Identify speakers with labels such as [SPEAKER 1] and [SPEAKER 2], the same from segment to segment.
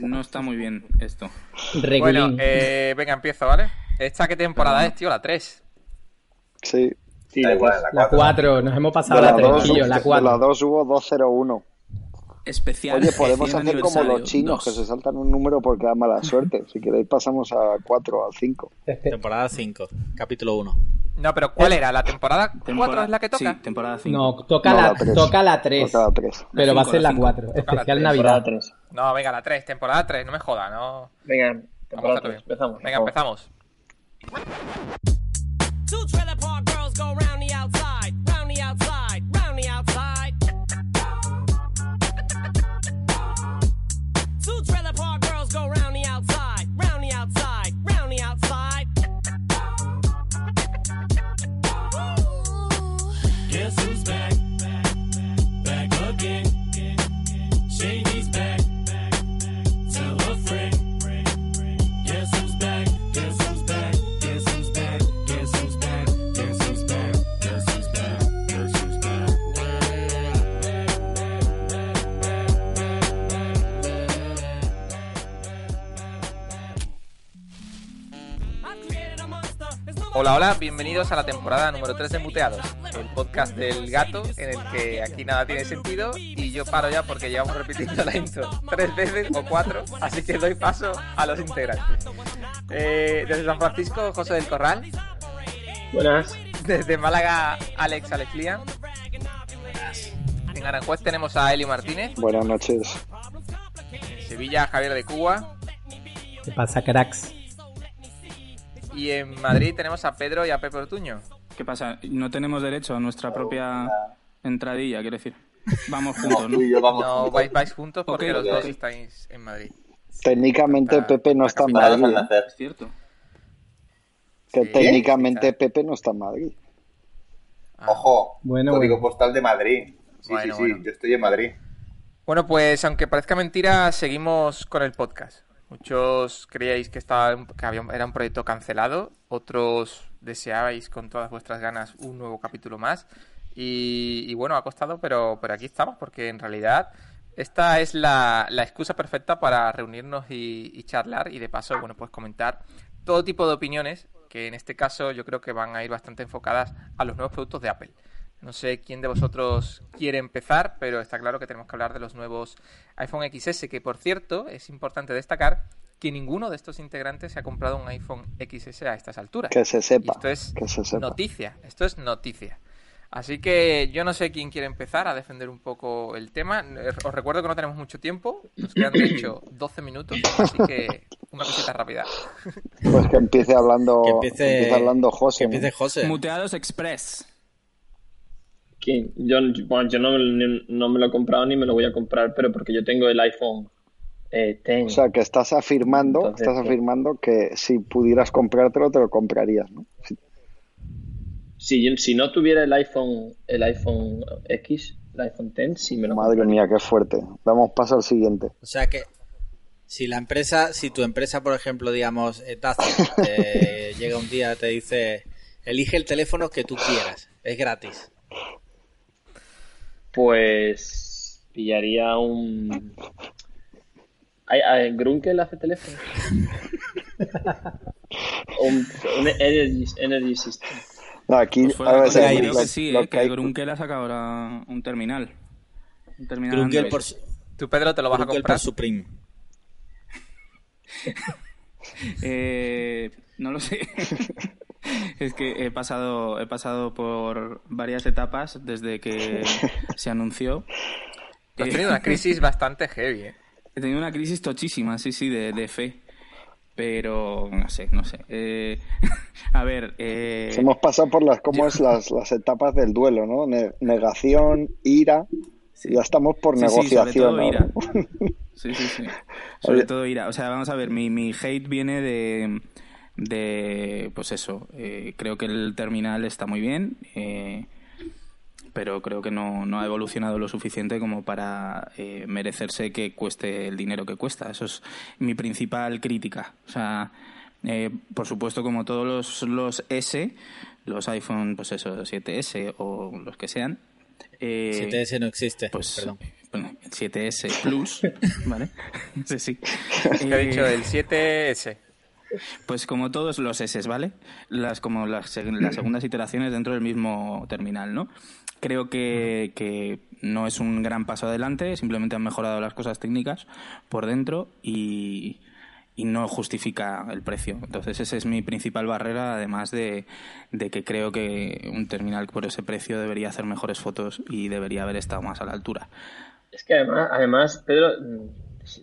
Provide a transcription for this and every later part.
[SPEAKER 1] no está muy bien esto.
[SPEAKER 2] Bueno, eh, venga, empiezo, ¿vale? ¿Esta qué temporada es, tío? La 3.
[SPEAKER 3] Sí.
[SPEAKER 4] sí la,
[SPEAKER 5] la 4. Nos hemos pasado la 3, tío, la 4.
[SPEAKER 3] La 2 hubo 201
[SPEAKER 1] especial.
[SPEAKER 3] Oye, podemos hacer como los chinos, que se saltan un número porque da mala suerte. si queréis, pasamos a 4 al 5.
[SPEAKER 4] Temporada 5, capítulo 1.
[SPEAKER 2] No, pero ¿cuál era? ¿La temporada 4 es la que toca?
[SPEAKER 1] Sí, temporada 5.
[SPEAKER 5] No, toca, no, la, la 3. toca la 3.
[SPEAKER 3] Toca la 3.
[SPEAKER 5] Pero va a ser la 4. Especial Navidad.
[SPEAKER 2] 3. No, venga, la 3. Temporada 3. No me joda, ¿no?
[SPEAKER 4] Venga, temporada 3. Empezamos.
[SPEAKER 2] Venga, empezamos. Two trailer park girls go round the outside, round the outside, Hola, hola, bienvenidos a la temporada número 3 de Muteados, el podcast del gato en el que aquí nada tiene sentido y yo paro ya porque llevamos repitiendo la intro tres veces o cuatro, así que doy paso a los integrantes. Eh, desde San Francisco, José del Corral.
[SPEAKER 4] Buenas.
[SPEAKER 2] Desde Málaga, Alex Alexlian. En Aranjuez tenemos a Elio Martínez.
[SPEAKER 3] Buenas noches.
[SPEAKER 2] En Sevilla, Javier de Cuba.
[SPEAKER 5] ¿Qué pasa, cracks?
[SPEAKER 2] Y en Madrid tenemos a Pedro y a Pepe Ortuño.
[SPEAKER 1] ¿Qué pasa? No tenemos derecho a nuestra propia entradilla, quiero decir. Vamos juntos, ¿no?
[SPEAKER 2] No, vamos no vais, vais, juntos porque okay, los dos estáis en Madrid.
[SPEAKER 3] Técnicamente Pepe no está en Madrid.
[SPEAKER 1] Es cierto.
[SPEAKER 3] Que
[SPEAKER 2] Sí,
[SPEAKER 3] técnicamente
[SPEAKER 2] quizá.
[SPEAKER 3] Pepe no está en Madrid.
[SPEAKER 2] Ah.
[SPEAKER 6] Ojo,
[SPEAKER 5] Bueno,
[SPEAKER 6] código
[SPEAKER 5] bueno.
[SPEAKER 6] postal de Madrid. Sí,
[SPEAKER 2] Bueno,
[SPEAKER 6] sí, sí,
[SPEAKER 2] bueno.
[SPEAKER 6] yo estoy en Madrid.
[SPEAKER 2] Bueno, pues aunque parezca mentira, seguimos con el podcast. Muchos creíais que, estaba, que había, era un proyecto cancelado, otros deseabais con todas vuestras ganas un nuevo capítulo más. Y, bueno, ha costado, pero, pero aquí estamos, porque en realidad esta es la, la excusa perfecta para reunirnos y, y charlar y de paso, bueno, pues comentar todo tipo de opiniones que en este caso yo creo que van a ir bastante enfocadas a los nuevos productos de Apple. No sé quién de vosotros quiere empezar, pero está claro que tenemos que hablar de los nuevos iPhone XS, que por cierto es importante destacar que ninguno de estos integrantes se ha comprado un iPhone XS a estas alturas.
[SPEAKER 3] Que se
[SPEAKER 2] Y
[SPEAKER 3] sepa.
[SPEAKER 2] esto es
[SPEAKER 3] Que se sepa.
[SPEAKER 2] noticia, esto es noticia. Así que yo no sé quién quiere empezar a defender un poco el tema. Os recuerdo que no tenemos mucho tiempo, nos quedan de hecho 12 minutos, así que una cosita rápida.
[SPEAKER 3] Pues que empiece hablando,
[SPEAKER 4] Que empiece-
[SPEAKER 3] empiece hablando José.
[SPEAKER 4] Empiece José.
[SPEAKER 1] Muteados Express.
[SPEAKER 7] Yo, bueno, yo no, no me lo he comprado ni me lo voy a comprar, pero porque yo tengo el iPhone eh, X.
[SPEAKER 3] O sea, que estás afirmando,
[SPEAKER 7] Entonces,
[SPEAKER 3] estás afirmando que si pudieras comprártelo, te lo comprarías, ¿no? Sí.
[SPEAKER 7] si, yo- si no tuviera el iPhone, el iPhone X, el iPhone X, sí me lo
[SPEAKER 3] Madre
[SPEAKER 7] compraría.
[SPEAKER 3] mía, qué fuerte. Damos paso al siguiente.
[SPEAKER 4] O sea que si la empresa, si tu empresa, por ejemplo, digamos, eh, Tazo, te llega un día te dice, elige el teléfono que tú quieras, es gratis.
[SPEAKER 7] Pues pillaría un... ¿Hay, hay- ¿Grunkel hace teléfono? un, un energy, energy System.
[SPEAKER 3] No, aquí,
[SPEAKER 1] Pues fue
[SPEAKER 3] a
[SPEAKER 1] cosa,
[SPEAKER 3] lo-
[SPEAKER 1] creo
[SPEAKER 3] lo-
[SPEAKER 1] que sí,
[SPEAKER 3] lo
[SPEAKER 1] eh,
[SPEAKER 3] que hay-
[SPEAKER 1] Grunkel ha sacado ahora un terminal. Un terminal
[SPEAKER 4] Grunkel por, su-
[SPEAKER 2] ¿Tú, Pedro, te lo vas a
[SPEAKER 4] Grunkel
[SPEAKER 2] comprar?
[SPEAKER 4] por Supreme.
[SPEAKER 1] Eh, no lo sé. es que he pasado, he pasado por varias etapas desde que se anunció.
[SPEAKER 2] Has
[SPEAKER 1] Eh,
[SPEAKER 2] tenido una crisis bastante heavy, ¿eh?
[SPEAKER 1] He tenido una crisis tochísima, sí, sí, de, de fe. Pero no sé, no sé. Eh, a ver, eh,
[SPEAKER 3] Hemos pasado por las, ¿cómo es? Las, las etapas del duelo, ¿no? Ne- negación, ira,
[SPEAKER 1] sí.
[SPEAKER 3] ya estamos por
[SPEAKER 1] Sí, sí, sobre
[SPEAKER 3] negociación.
[SPEAKER 1] todo ira. Sí, sí, sí. Sobre
[SPEAKER 3] Oye.
[SPEAKER 1] todo ira. O sea, vamos a ver, mi, mi hate viene de, de pues eso, eh, creo que el terminal está muy bien, eh, pero creo que no, no ha evolucionado lo suficiente como para eh, merecerse que cueste el dinero que cuesta. Eso es mi principal crítica. O sea, eh, por supuesto, como todos los, los S, los iPhone, pues eso, 7S o los que sean, eh,
[SPEAKER 4] 7S no existe,
[SPEAKER 1] pues,
[SPEAKER 4] perdón.
[SPEAKER 1] bueno, el 7S Plus, ¿vale? Sí, sí.
[SPEAKER 2] ¿Qué ha dicho? El 7S.
[SPEAKER 1] Pues como todos los S, ¿vale? Las como las, las segundas iteraciones dentro del mismo terminal, ¿no? Creo que, que no es un gran paso adelante, simplemente han mejorado las cosas técnicas por dentro y, y no justifica el precio. Entonces esa es mi principal barrera, además de, de, que creo que un terminal por ese precio debería hacer mejores fotos y debería haber estado más a la altura.
[SPEAKER 7] Es que además, además Pedro,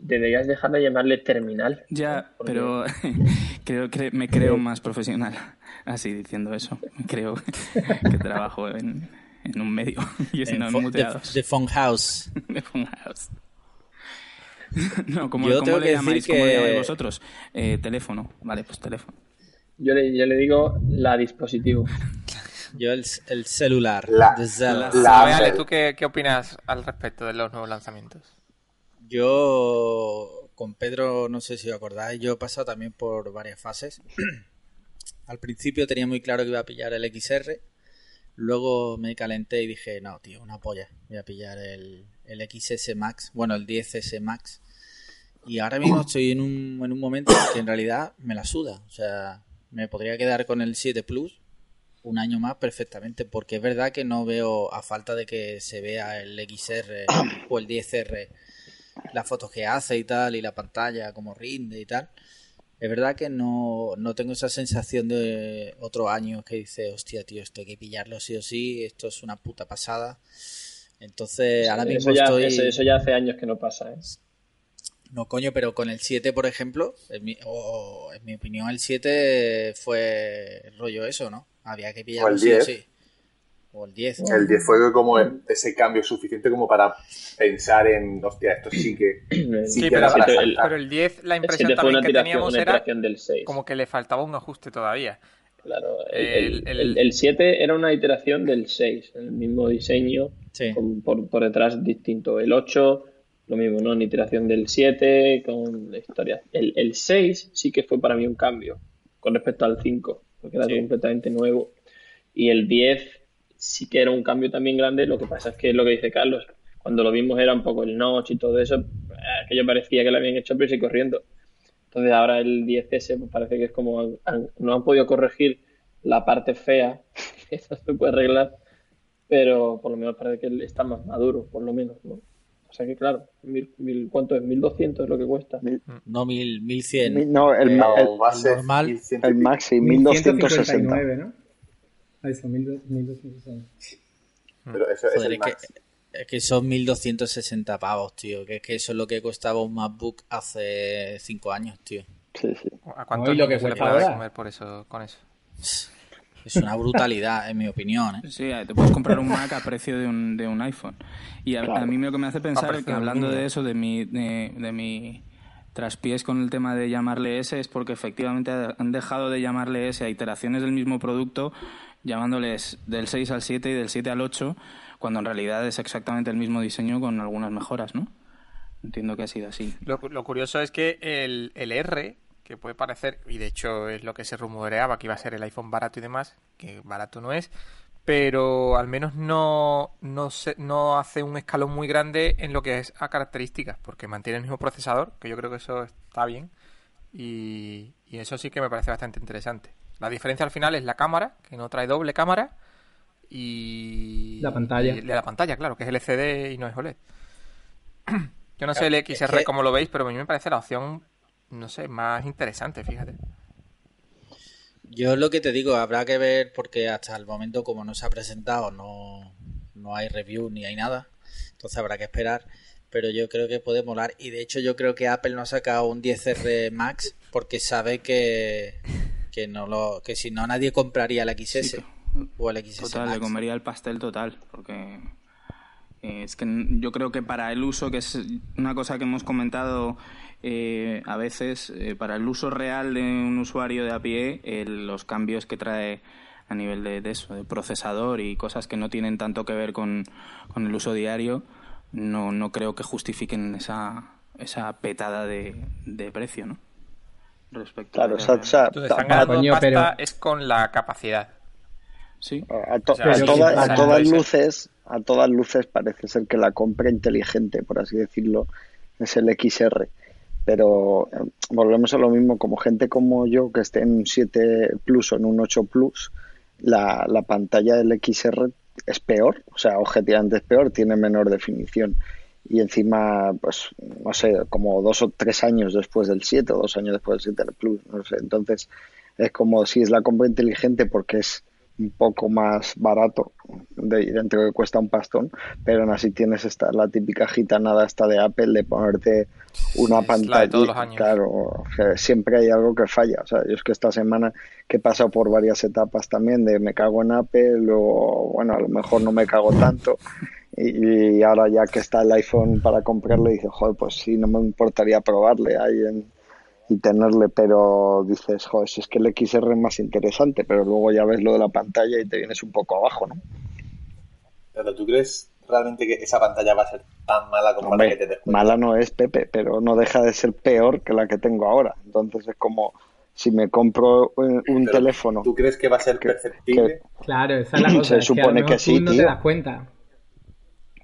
[SPEAKER 7] deberías dejar de llamarle terminal.
[SPEAKER 1] Ya, pero creo que me creo más profesional así diciendo eso. Creo que trabajo en, en un medio y si no muteados.
[SPEAKER 4] De Phone House.
[SPEAKER 1] De Phone House. no, como, Yo ¿cómo le llamáis? Que... ¿Cómo le llamáis vosotros? Eh, teléfono. Vale, pues teléfono.
[SPEAKER 7] Yo le, yo le digo la dispositivo.
[SPEAKER 4] Yo el, el celular.
[SPEAKER 2] La, la, la, ¿tú qué, qué opinas al respecto de los nuevos lanzamientos?
[SPEAKER 4] Yo, con Pedro, no sé si os acordáis, yo he pasado también por varias fases. Al principio tenía muy claro que iba a pillar el XR. Luego me calenté y dije, no, tío, una polla. Voy a pillar el, el XS Max, bueno, el 10S Max. Y ahora mismo estoy en un, en un momento que en realidad me la suda. O sea, me podría quedar con el 7 Plus un año más perfectamente, porque es verdad que no veo, a falta de que se vea el XR o el 10R las fotos que hace y tal, y la pantalla como rinde y tal. Es verdad que no, no tengo esa sensación de otro año que dice, hostia, tío, esto hay que pillarlo sí o sí, esto es una puta pasada. Entonces, ahora mismo
[SPEAKER 7] eso ya,
[SPEAKER 4] estoy...
[SPEAKER 7] Eso, ya hace años que no pasa, ¿eh?
[SPEAKER 4] No, coño, pero con el 7, por ejemplo, en mi, o, en mi opinión, el 7 fue rollo eso, ¿no? Había que pillarlo sí o sí. O el 10.
[SPEAKER 6] El 10 fue como ese cambio suficiente como para pensar en, hostia, esto sí que.
[SPEAKER 2] Sí, pero, el, pero, el 10, la impresión también que teníamos era como que le faltaba un ajuste todavía.
[SPEAKER 7] Claro, el, el, el, 7 era una iteración del 6, el mismo diseño, con, por, por, detrás distinto. El 8, lo mismo, ¿no? Una iteración del 7, con historia. El, el 6 sí que fue para mí un cambio con respecto al 5, porque era completamente nuevo. Y el 10 sí que era un cambio también grande. Lo que pasa es que lo que dice Carlos, cuando lo vimos era un poco el notch y todo eso, eh, que yo parecía que lo habían hecho prisa y corriendo. Entonces ahora el 10S pues parece que es como no han podido corregir la parte fea, que eso se puede arreglar, pero por lo menos parece que está más maduro, por lo menos, ¿no? O sea que claro, mil, ¿cuánto es? ¿1200 es lo que cuesta?
[SPEAKER 4] No, 1100.
[SPEAKER 3] no, el, el, normal, el maxi, 1260. ¿no?
[SPEAKER 5] Eso, 1260.
[SPEAKER 6] Pero eso es, el
[SPEAKER 4] que, es que son 1260 pavos, tío. Que es que eso es lo que costaba un MacBook hace 5 años, tío.
[SPEAKER 3] Sí, sí.
[SPEAKER 2] ¿A cuánto lo que se le puede comer por eso, con eso?
[SPEAKER 4] Es una brutalidad, en mi opinión. ¿eh?
[SPEAKER 1] Sí, te puedes comprar un Mac a precio de un, de un iPhone. Y a, a mí lo que me hace pensar es que hablando de eso, de mi, de, de mi traspiés con el tema de llamarle S, es porque efectivamente han dejado de llamarle S a iteraciones del mismo producto llamándoles del 6 al 7 y del 7 al 8, cuando en realidad es exactamente el mismo diseño con algunas mejoras, ¿no? Entiendo que ha sido así.
[SPEAKER 2] Lo, curioso es que el, el, R, que puede parecer, y de hecho es lo que se rumoreaba, que iba a ser el iPhone barato y demás, que barato no es, pero al menos no, no, se, no hace un escalón muy grande en lo que es a características, porque mantiene el mismo procesador, que yo creo que eso está bien, y, y eso sí que me parece bastante interesante. La diferencia al final es la cámara, que no trae doble cámara, y...
[SPEAKER 5] La pantalla.
[SPEAKER 2] Y la pantalla, claro, que es LCD y no es OLED. Yo no sé el XR cómo lo veis, pero a mí me parece la opción, no sé, más interesante, fíjate.
[SPEAKER 4] Yo lo que te digo, habrá que ver porque hasta el momento como no se ha presentado no, no hay review ni hay nada. Entonces habrá que esperar. Pero yo creo que puede molar. Y de hecho yo creo que Apple no ha sacado un 10R Max porque sabe que, que no lo que si no nadie compraría el XS o el XS
[SPEAKER 1] total le comería el pastel total porque eh, es que yo creo que para el uso que es una cosa que hemos comentado eh, a veces eh, para el uso real de un usuario de a pie los cambios que trae a nivel de, eso de procesador y cosas que no tienen tanto que ver con, con el uso diario no, no creo que justifiquen esa esa petada de, de precio no
[SPEAKER 3] respecto claro, a... o sea,
[SPEAKER 2] Entonces, están ganando pasta es con la capacidad.
[SPEAKER 1] Sí.
[SPEAKER 3] A, todas luces, a todas luces parece ser que la compra inteligente, por así decirlo, es el XR. Pero eh, volvemos a lo mismo, como gente como yo que esté en un 7 Plus o en un 8 Plus, la, la pantalla del XR es peor, o sea, objetivamente es peor, tiene menor definición. Y encima, pues, no sé, como dos o tres años después del 7 o dos años después del 7 Plus, no sé. Entonces, es como si es la compra inteligente porque es un poco más barato de, dentro que cuesta un pastón, pero aún así tienes esta, la típica gitanada esta de Apple de ponerte una pantalla. Claro, siempre hay algo que falla. O sea, yo es que esta semana que he pasado por varias etapas también de me cago en Apple o bueno, a lo mejor no me cago tanto. Y, ahora ya que está el iPhone para comprarlo, dice, joder, pues sí, no me importaría probarle ahí en, y tenerle, pero dices, joder, si es que el XR es más interesante, pero luego ya ves lo de la pantalla y te vienes un poco abajo, ¿no?
[SPEAKER 6] Pero tú crees realmente que esa pantalla va a ser tan mala como la que te descuento?
[SPEAKER 3] Mala no es, Pepe, pero no deja de ser peor que la que tengo ahora. Entonces es como si me compro un, teléfono.
[SPEAKER 6] ¿Tú crees que va a ser perceptible?
[SPEAKER 5] claro, esa es la cosa.
[SPEAKER 3] Se supone que, sí,
[SPEAKER 5] no te das cuenta.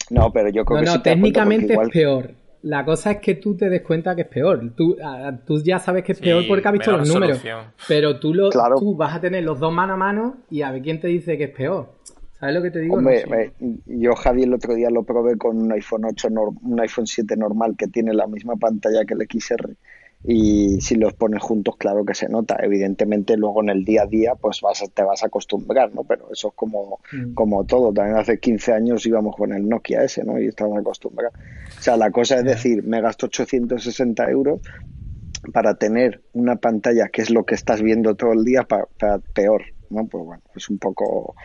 [SPEAKER 3] No, pero yo creo que
[SPEAKER 5] no, técnicamente es peor la cosa es que tú te des cuenta que es peor. Tú, tú ya sabes que es peor porque has visto los números. Pero tú, lo, tú vas a tener los dos mano a mano y a ver quién te dice que es peor. ¿Sabes lo que te digo?
[SPEAKER 3] yo Javier el otro día lo probé con un iPhone 8, un iPhone 7 normal que tiene la misma pantalla que el XR y si los pones juntos claro que se nota. Evidentemente luego en el día a día pues vas te vas a acostumbrar no pero eso es como mm. como todo. También hace 15 años íbamos con el Nokia ese no y estábamos acostumbrados o sea la cosa es decir me gasto 860 euros para tener una pantalla que es lo que estás viendo todo el día para, peor no pues bueno es un poco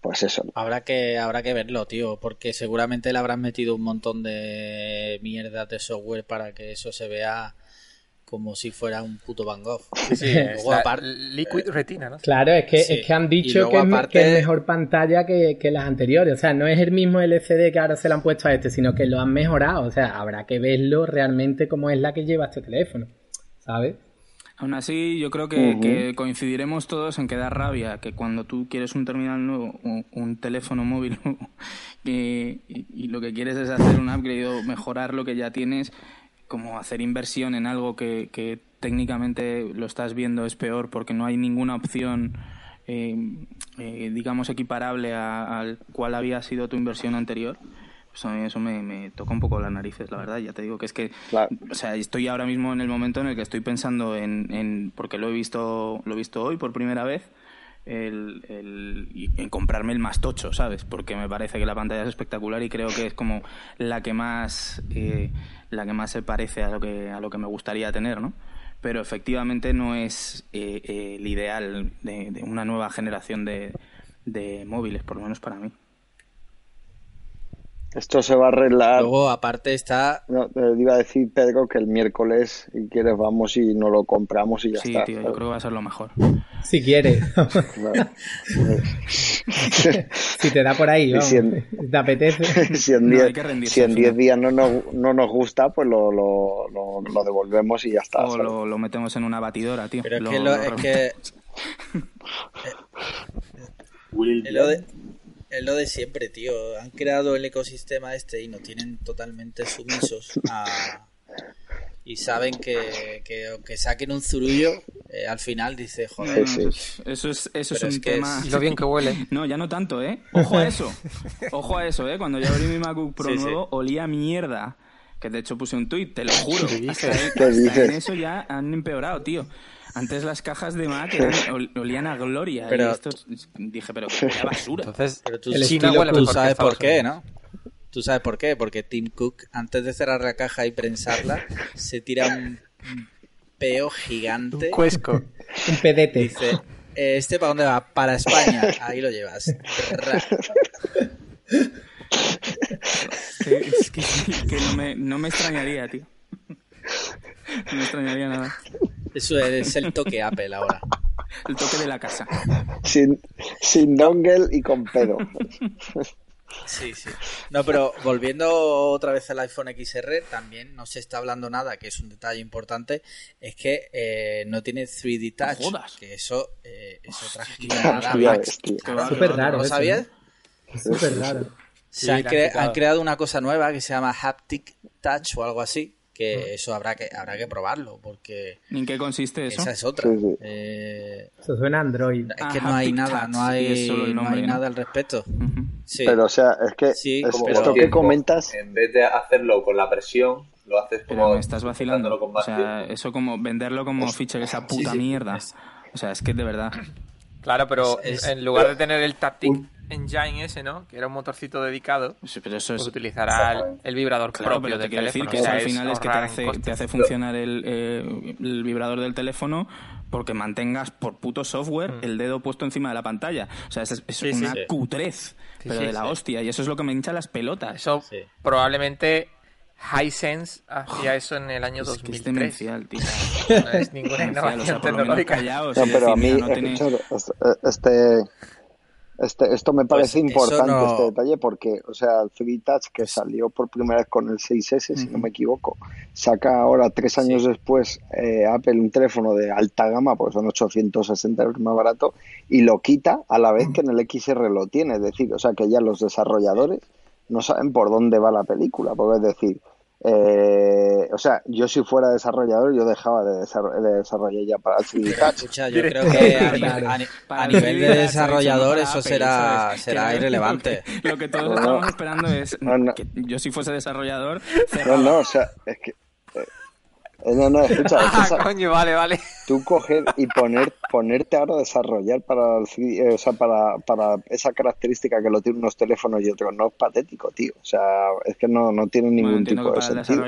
[SPEAKER 3] pues eso.
[SPEAKER 4] Habrá que, habrá que verlo, tío, porque seguramente le habrán metido un montón de mierda de software para que eso se vea como si fuera un puto Van Gogh.
[SPEAKER 2] Sí, Liquid Retina, ¿no?
[SPEAKER 5] Claro, es que, es que han dicho que, es, mejor pantalla que, las anteriores. O sea, no es el mismo LCD que ahora se le han puesto a este, sino que lo han mejorado. O sea, habrá que verlo realmente como es la que lleva este teléfono, ¿sabes?
[SPEAKER 1] Aún así, yo creo que, coincidiremos todos en que da rabia que cuando tú quieres un terminal nuevo, un, un teléfono móvil y, y, lo que quieres es hacer un upgrade o mejorar lo que ya tienes, como hacer inversión en algo que, técnicamente lo estás viendo es peor porque no hay ninguna opción, eh, eh, digamos, equiparable al cual había sido tu inversión anterior. Pues a mí eso me, toca un poco las narices, la verdad. Ya te digo que es que, o sea, estoy ahora mismo en el momento en el que estoy pensando en, en porque lo he visto, lo he visto hoy por primera vez, el, el, en comprarme el más tocho, ¿sabes? Porque me parece que la pantalla es espectacular y creo que es como la que más eh, la que más se parece a lo que a lo que me gustaría tener, ¿no? Pero efectivamente no es eh, eh, el ideal de, una nueva generación de, de móviles, por lo menos para mí.
[SPEAKER 3] Esto se va a arreglar.
[SPEAKER 4] Luego, aparte está.
[SPEAKER 3] No, te iba a decir, Pedro, que el miércoles, si quieres, vamos y no lo compramos y ya
[SPEAKER 1] está. Sí, tío, yo creo que va a ser lo mejor.
[SPEAKER 5] Si quieres. si te da por ahí, vamos. te apetece.
[SPEAKER 3] si en 10 días no nos, no nos gusta, pues lo, lo, lo, devolvemos y ya está.
[SPEAKER 1] O lo, lo, metemos en una batidora, tío.
[SPEAKER 4] Pero es que. Lo, es que... de, es lo de siempre, tío. Han creado el ecosistema este y nos tienen totalmente sumisos y saben que, que aunque saquen un zurullo, eh, al final dice, joder.
[SPEAKER 1] Eso es, eso es un tema.
[SPEAKER 2] lo bien que huele.
[SPEAKER 1] No, ya no tanto, ¿eh? Ojo a eso. Ojo a eso, ¿eh? Cuando yo abrí mi MacBook Pro nuevo, olía mierda. Que de hecho puse un tuit, te lo juro. Hasta, en eso ya han empeorado, tío. Antes las cajas de Mac olían a gloria. Pero, dije, pero qué basura.
[SPEAKER 4] Entonces, pero tú, tú sabes por qué, ¿no? Tú sabes por qué. Porque Tim Cook, antes de cerrar la caja y prensarla, se tira un peo gigante.
[SPEAKER 2] Un cuesco.
[SPEAKER 5] un pedete.
[SPEAKER 4] Dice, eh, ¿este para dónde va? Para España. Ahí lo llevas.
[SPEAKER 1] es que, no, me, no me extrañaría, tío. No me extrañaría nada.
[SPEAKER 4] Eso es el toque Apple ahora.
[SPEAKER 1] El toque de la casa.
[SPEAKER 3] Sin, sin dongle y con pedo.
[SPEAKER 4] Sí, sí. No, pero volviendo otra vez al iPhone XR, también no se está hablando nada, que es un detalle importante, es que eh, no tiene 3D Touch. que eso eh, es otra
[SPEAKER 5] Es súper raro.
[SPEAKER 4] ¿Lo sabías?
[SPEAKER 5] Es súper raro.
[SPEAKER 4] Se han, han, creado una cosa nueva que se llama Haptic Touch o algo así, que eso habrá que habrá que probarlo porque
[SPEAKER 1] ¿en qué consiste eso?
[SPEAKER 4] esa es otra. Eh,
[SPEAKER 5] eso suena Android.
[SPEAKER 4] es que no hay nada no hay, no hay nada al respecto.
[SPEAKER 3] Sí. pero o sea es que esto que comentas
[SPEAKER 6] en vez de hacerlo con la presión lo haces como
[SPEAKER 1] pero me estás vacilando. o sea eso como venderlo como ficha esa puta mierda. O sea es que de verdad.
[SPEAKER 2] Claro pero en lugar de tener el Taptic engine ese, ¿no? Que era un motorcito dedicado.
[SPEAKER 1] Sí, pero eso es...
[SPEAKER 2] Pues utilizará el, vibrador propio del teléfono.
[SPEAKER 1] decir que eso al final es que te hace, te hace funcionar el, eh, el, vibrador del teléfono porque mantengas por puto software mm. el dedo puesto encima de la pantalla. O sea, es, es una cutrez, pero de la hostia. Y eso es lo que me hincha las pelotas.
[SPEAKER 2] Eso probablemente Hisense hacía eso en el año 2003.
[SPEAKER 1] tío.
[SPEAKER 2] No es ninguna innovación tecnológica.
[SPEAKER 3] no, pero a mí, este este, esto me pues parece importante, este detalle, porque, o sea, el 3 Touch que salió por primera vez con el 6S, si no me equivoco, saca ahora, tres años después, eh, Apple un teléfono de alta gama, porque son 860 euros más barato, y lo quita a la vez que en el XR lo tiene. Es decir, o sea, que ya los desarrolladores no saben por dónde va la película, porque es decir, eh, o sea, yo si fuera desarrollador, yo dejaba de, desarrollar ya para el 3D
[SPEAKER 4] Touch. yo creo que a, nivel de desarrollador eso será, será irrelevante.
[SPEAKER 1] Lo que todos estamos esperando es que yo si fuese desarrollador...
[SPEAKER 3] No, no, o sea, es que eh, no, no, escucha,
[SPEAKER 2] ah, coño, vale, vale.
[SPEAKER 3] Tú coger y poner, ponerte ahora a desarrollar para, eh, o sea, para, para esa característica que lo tienen unos teléfonos y otros, no es patético, tío. O sea, es que no, no tiene ningún tipo de sentido.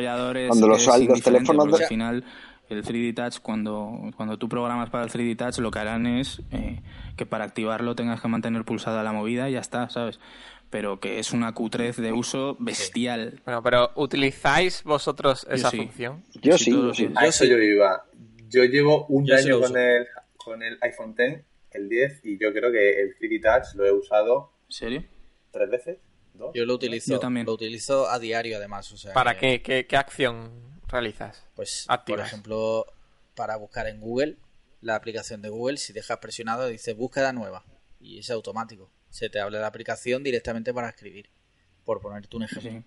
[SPEAKER 1] Cuando los, los teléfonos... Al final, el 3D Touch, cuando, cuando tú programas para el 3D Touch, lo que harán es eh, que para activarlo tengas que mantener pulsada la movida y ya está, ¿sabes? Pero que es una cutrez de uso bestial.
[SPEAKER 2] Bueno, pero ¿utilizáis vosotros esa función?
[SPEAKER 3] Yo sí,
[SPEAKER 6] A eso yo iba. Yo llevo un año con el, con el iPhone X, el 10, y yo creo que el 3D Touch lo he usado...
[SPEAKER 1] ¿En serio?
[SPEAKER 6] ¿Tres veces?
[SPEAKER 4] ¿Dos? Yo lo utilizo, también. lo utilizo a diario además. O sea
[SPEAKER 2] ¿Para qué? qué? ¿Qué acción realizas?
[SPEAKER 4] Pues, por ejemplo, para buscar en Google, la aplicación de Google, si dejas presionado, dice búsqueda nueva, y es automático se te habla de la aplicación directamente para escribir, por ponerte un ejemplo.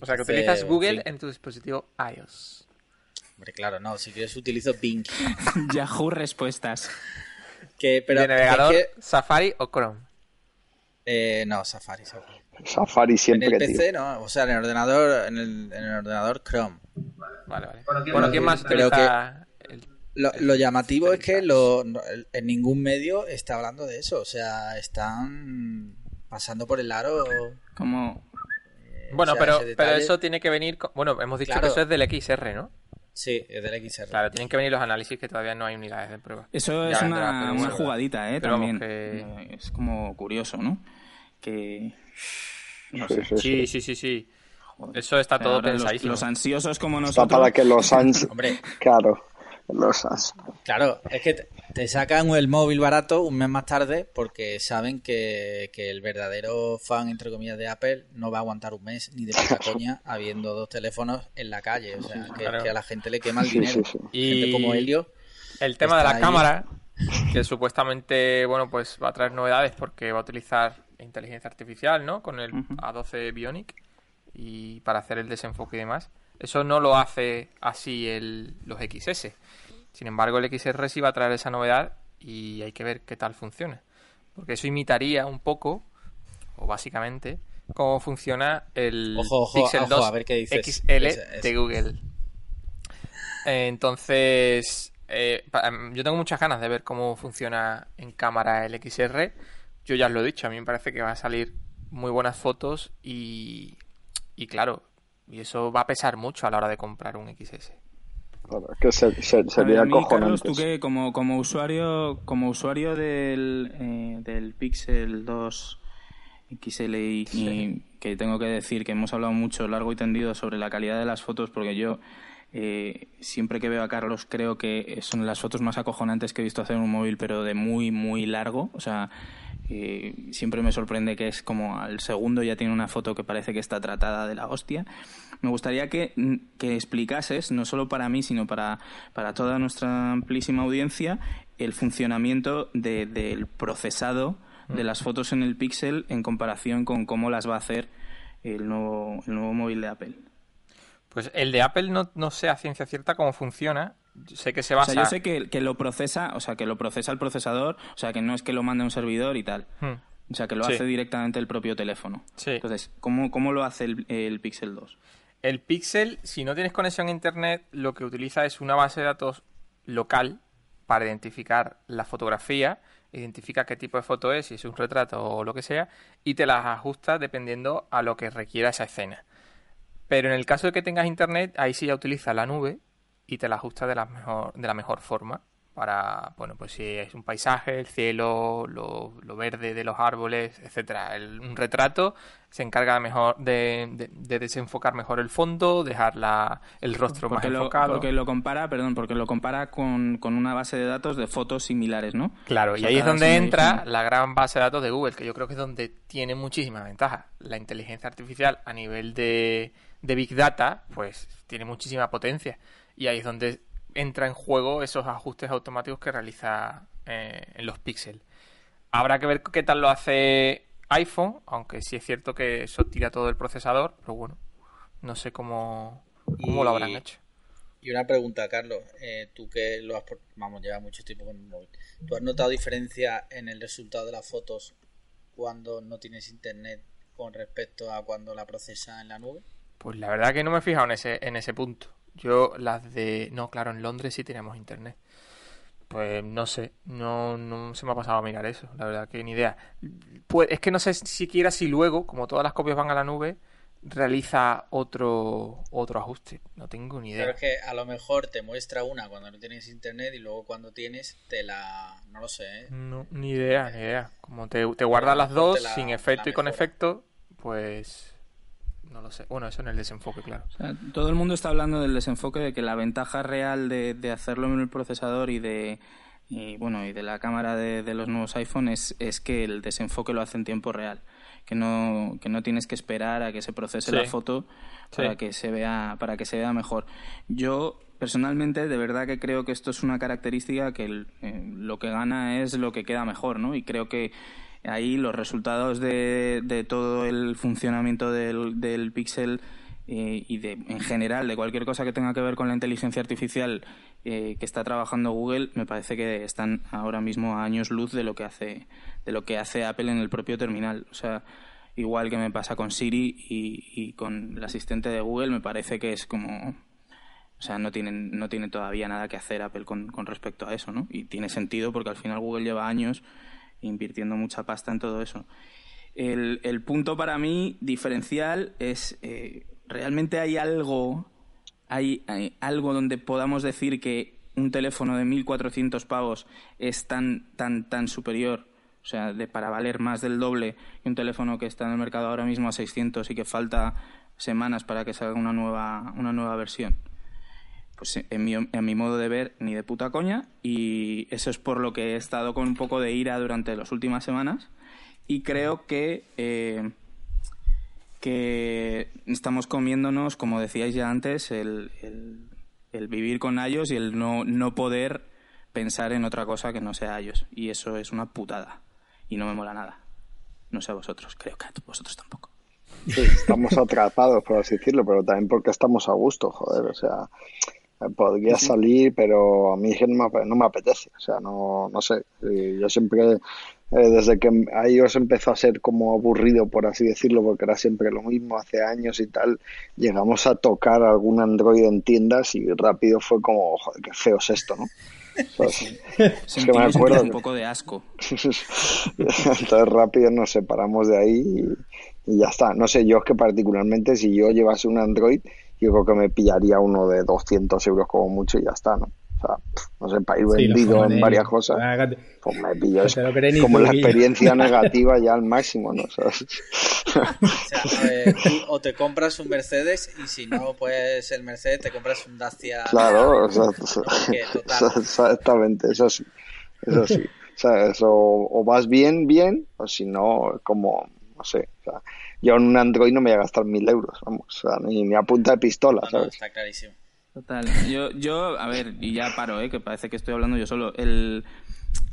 [SPEAKER 2] O sea, que utilizas Google en tu dispositivo iOS.
[SPEAKER 4] Hombre, claro, no, si quieres utilizo Bing.
[SPEAKER 1] Yahoo Respuestas.
[SPEAKER 2] Que, pero, ¿De navegador Safari o Chrome?
[SPEAKER 4] Eh, no, Safari,
[SPEAKER 3] Safari. siempre.
[SPEAKER 4] En el PC, no, o sea, en el ordenador, en el, en el ordenador Chrome.
[SPEAKER 2] Vale, vale. Bueno, ¿quién más utiliza
[SPEAKER 4] lo, llamativo es que lo, en ningún medio está hablando de eso. O sea, están pasando por el aro.
[SPEAKER 1] Como.
[SPEAKER 2] Eh, bueno, pero, pero eso tiene que venir. Bueno, hemos dicho que eso es del XR, ¿no?
[SPEAKER 4] Sí, es del XR.
[SPEAKER 2] Claro, tienen que venir los análisis que todavía no hay unidades de prueba.
[SPEAKER 1] Eso es una, una jugadita, ¿eh? también. Eh, es como curioso, ¿no? Que.
[SPEAKER 2] No sé. Sí, sí, sí, sí. Eso está todo pensadísimo.
[SPEAKER 1] Los, ansiosos como nosotros.
[SPEAKER 3] Está para que los ans... Hombre. Claro.
[SPEAKER 4] Claro, es que te sacan el móvil barato un mes más tarde porque saben que, el verdadero fan, entre comillas, de Apple no va a aguantar un mes ni de puta coña habiendo dos teléfonos en la calle. O sea, que, a la gente le quema el dinero. y como Helio.
[SPEAKER 2] El tema de la cámara, que supuestamente, bueno, pues va a traer novedades porque va a utilizar inteligencia artificial, ¿no? Con el A12 Bionic y para hacer el desenfoque y demás. Eso no lo hace así el, los XS. Sin embargo, el XR sí va a traer esa novedad y hay que ver qué tal funciona. Porque eso imitaría un poco, o básicamente, cómo funciona el Pixel 2 XL de Google. entonces, eh, em, yo tengo muchas ganas de ver cómo funciona en cámara el XR. Yo ya os lo he dicho, a mí me parece que va a salir muy buenas fotos y, y claro, y eso va a pesar mucho a la hora de comprar un XS.
[SPEAKER 3] que sería
[SPEAKER 1] Carlos, tú que como, como usuario como usuario del, eh, del Pixel 2 XL y, que tengo que decir que hemos hablado mucho largo y tendido sobre la calidad de las fotos porque yo eh, siempre que veo a Carlos creo que son las fotos más acojonantes que he visto hacer en un móvil pero de muy muy largo. O sea Y siempre me sorprende que es como al segundo ya tiene una foto que parece que está tratada de la hostia. Me gustaría que, que explicases, no solo para mí, sino para, para toda nuestra amplísima audiencia, el funcionamiento del procesado de mm. las fotos en el Pixel en comparación con cómo las va a hacer el nuevo, el nuevo móvil de Apple.
[SPEAKER 2] Pues el de Apple no, no sé a ciencia cierta cómo funciona. Sé que se basa.
[SPEAKER 1] O sea, yo sé que, que, lo procesa, o sea, que lo procesa el procesador, o sea, que no es que lo mande a un servidor y tal. Hmm. O sea, que lo hace directamente el propio teléfono. Sí. Entonces, ¿cómo, cómo lo hace el, el, Pixel 2?
[SPEAKER 2] El Pixel, si no tienes conexión a Internet, lo que utiliza es una base de datos local para identificar la fotografía, identifica qué tipo de foto es, si es un retrato o lo que sea, y te las ajusta dependiendo a lo que requiera esa escena. Pero en el caso de que tengas internet, ahí sí ya utiliza la nube y te la ajusta de la mejor, de la mejor forma para, bueno, pues si es un paisaje, el cielo, lo, verde de los árboles, etcétera. un retrato se encarga mejor de, desenfocar mejor el fondo, dejar la, el rostro más enfocado.
[SPEAKER 1] Porque lo compara, perdón, porque lo compara con, una base de datos de fotos similares, ¿no?
[SPEAKER 2] Claro, y ahí es donde entra la gran base de datos de Google, que yo creo que es donde tiene muchísima ventaja. La inteligencia artificial a nivel de, de Big Data, pues tiene muchísima potencia. Y ahí es donde entra en juego esos ajustes automáticos que realiza eh, en los píxeles. Habrá que ver qué tal lo hace iPhone, aunque sí es cierto que eso tira todo el procesador, pero bueno, no sé cómo, cómo lo habrán hecho.
[SPEAKER 4] Y una pregunta, Carlos, eh, tú que lo has, vamos, lleva mucho tiempo con el móvil, ¿tú has notado diferencia en el resultado de las fotos cuando no tienes internet con respecto a cuando la procesa en la nube?
[SPEAKER 2] Pues la verdad que no me he fijado en ese, en ese punto. Yo las de... No, claro, en Londres sí teníamos internet. Pues no sé, no, no se me ha pasado a mirar eso, la verdad que ni idea. Pues es que no sé siquiera si luego, como todas las copias van a la nube, realiza otro otro ajuste. No tengo ni idea.
[SPEAKER 4] Pero es que a lo mejor te muestra una cuando no tienes internet y luego cuando tienes te la... No lo sé. ¿eh?
[SPEAKER 2] No, ni idea, ni idea. Como te, te guarda las dos sin efecto y con efecto, pues no lo sé. Bueno, eso en el desenfoque, claro.
[SPEAKER 1] todo el mundo está hablando del desenfoque, de que la ventaja real de, hacerlo en el procesador y de bueno y de la cámara de, los nuevos iPhone es, que el desenfoque lo hace en tiempo real. Que no, que no tienes que esperar a que se procese la foto para que se vea, para que se vea mejor. Yo personalmente de verdad que creo que esto es una característica que eh, lo que gana es lo que queda mejor, ¿no? Y creo que ahí los resultados de, de todo el funcionamiento del, del Pixel eh, y de, en general de cualquier cosa que tenga que ver con la inteligencia artificial eh, que está trabajando Google me parece que están ahora mismo a años luz de lo que hace de lo que hace Apple en el propio terminal. O sea igual que me pasa con Siri y, y con el asistente de Google me parece que es como o sea no tienen no tiene todavía nada que hacer Apple con, con respecto a eso no y tiene sentido porque al final Google lleva años invirtiendo mucha pasta en todo eso. El, el punto para mí diferencial es, eh, ¿realmente hay algo, hay, algo donde podamos decir que un teléfono de 1.400 pavos es tan, tan, tan superior? O sea, de, para valer más del doble que un teléfono que está en el mercado ahora mismo a 600 y que falta semanas para que salga una nueva, una nueva versión pues en mi, en mi modo de ver, ni de puta coña. Y eso es por lo que he estado con un poco de ira durante las últimas semanas. Y creo que, eh, que estamos comiéndonos, como decíais ya antes, el, el, vivir con ellos y el no, no poder pensar en otra cosa que no sea ellos. Y eso es una putada. Y no me mola nada. No sé a vosotros, creo que a vosotros tampoco.
[SPEAKER 3] Sí, estamos atrapados, por así decirlo, pero también porque estamos a gusto, joder. O sea, podría salir, pero a mí no me, no me apetece, o sea, no, no sé, yo siempre, eh, desde que iOS empezó a ser como aburrido, por así decirlo, porque era siempre lo mismo, hace años y tal, llegamos a tocar algún Android en tiendas y rápido fue como, joder, qué feo es esto, ¿no?
[SPEAKER 1] es que me acuerdo un poco de asco.
[SPEAKER 3] Entonces rápido nos separamos de ahí y, y, ya está. No sé, yo es que particularmente si yo llevase un Android, yo creo que me pillaría uno de 200 euros como mucho y ya está, ¿no? O sea, no sé, para ir vendido en varias cosas, pues me pillo como la experiencia negativa ya al máximo, ¿no? O sea,
[SPEAKER 4] eh, o te compras un Mercedes y si no, pues el Mercedes te compras un Dacia.
[SPEAKER 3] Claro, o sea, exactamente, eso sí. Eso sí. O, o vas bien, bien, o si no, como, no sé, o sea, yo en un Android no me voy a gastar mil euros, vamos, o sea, ni, ni a punta de pistola, ¿sabes?
[SPEAKER 4] está clarísimo.
[SPEAKER 1] Total. Yo, yo, a ver, y ya paro, ¿eh? que parece que estoy hablando yo solo. El,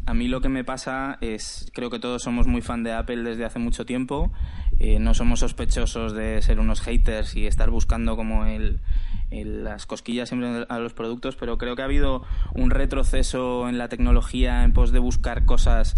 [SPEAKER 1] a mí lo que me pasa es, creo que todos somos muy fan de Apple desde hace mucho tiempo. Eh, no somos sospechosos de ser unos haters y estar buscando como el, las cosquillas siempre a los productos, pero creo que ha habido un retroceso en la tecnología en pos de buscar cosas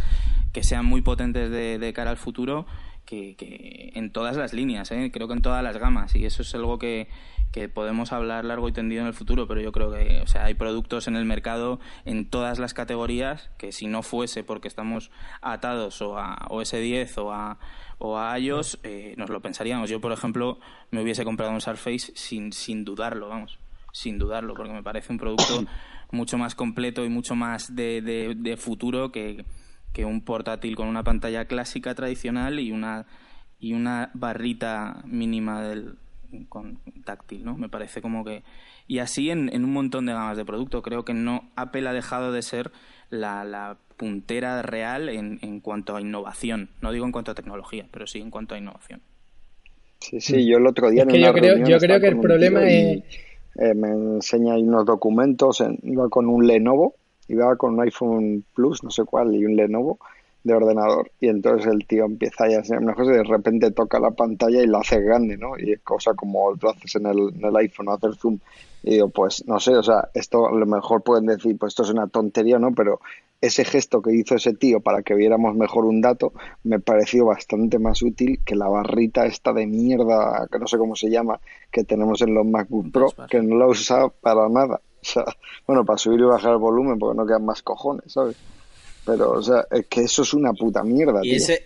[SPEAKER 1] que sean muy potentes de, de cara al futuro. Que, que, en todas las líneas, ¿eh? creo que en todas las gamas, y eso es algo que, que podemos hablar largo y tendido en el futuro, pero yo creo que o sea, hay productos en el mercado en todas las categorías que si no fuese porque estamos atados o a OS 10 o a, o a iOS, eh, nos lo pensaríamos. Yo, por ejemplo, me hubiese comprado un Surface sin, sin dudarlo, vamos, sin dudarlo, porque me parece un producto mucho más completo y mucho más de, de, futuro que, que un portátil con una pantalla clásica tradicional y una y una barrita mínima del, con táctil, ¿no? Me parece como que... Y así en, en un montón de gamas de producto. Creo que no Apple ha dejado de ser la, la puntera real en, en cuanto a innovación. No digo en cuanto a tecnología, pero sí en cuanto a innovación.
[SPEAKER 3] Sí, sí, yo el otro día...
[SPEAKER 5] Es que yo creo, yo creo que el problema es...
[SPEAKER 3] Eh, me enseña ahí unos documentos, iba con un Lenovo, iba con un iPhone Plus, no sé cuál, y un Lenovo, de ordenador y entonces el tío empieza ya a hacer mejor y de repente toca la pantalla y la hace grande, ¿no? Y es cosa como lo haces en el, en el iPhone, hacer zoom. Y digo, pues no sé, o sea, esto a lo mejor pueden decir, pues esto es una tontería, ¿no? Pero ese gesto que hizo ese tío para que viéramos mejor un dato me pareció bastante más útil que la barrita esta de mierda, que no sé cómo se llama, que tenemos en los MacBook Pro, que no la usa para nada. O sea, bueno, para subir y bajar el volumen porque no quedan más cojones, ¿sabes? Pero, o sea, es que eso es una puta mierda.
[SPEAKER 4] Y ese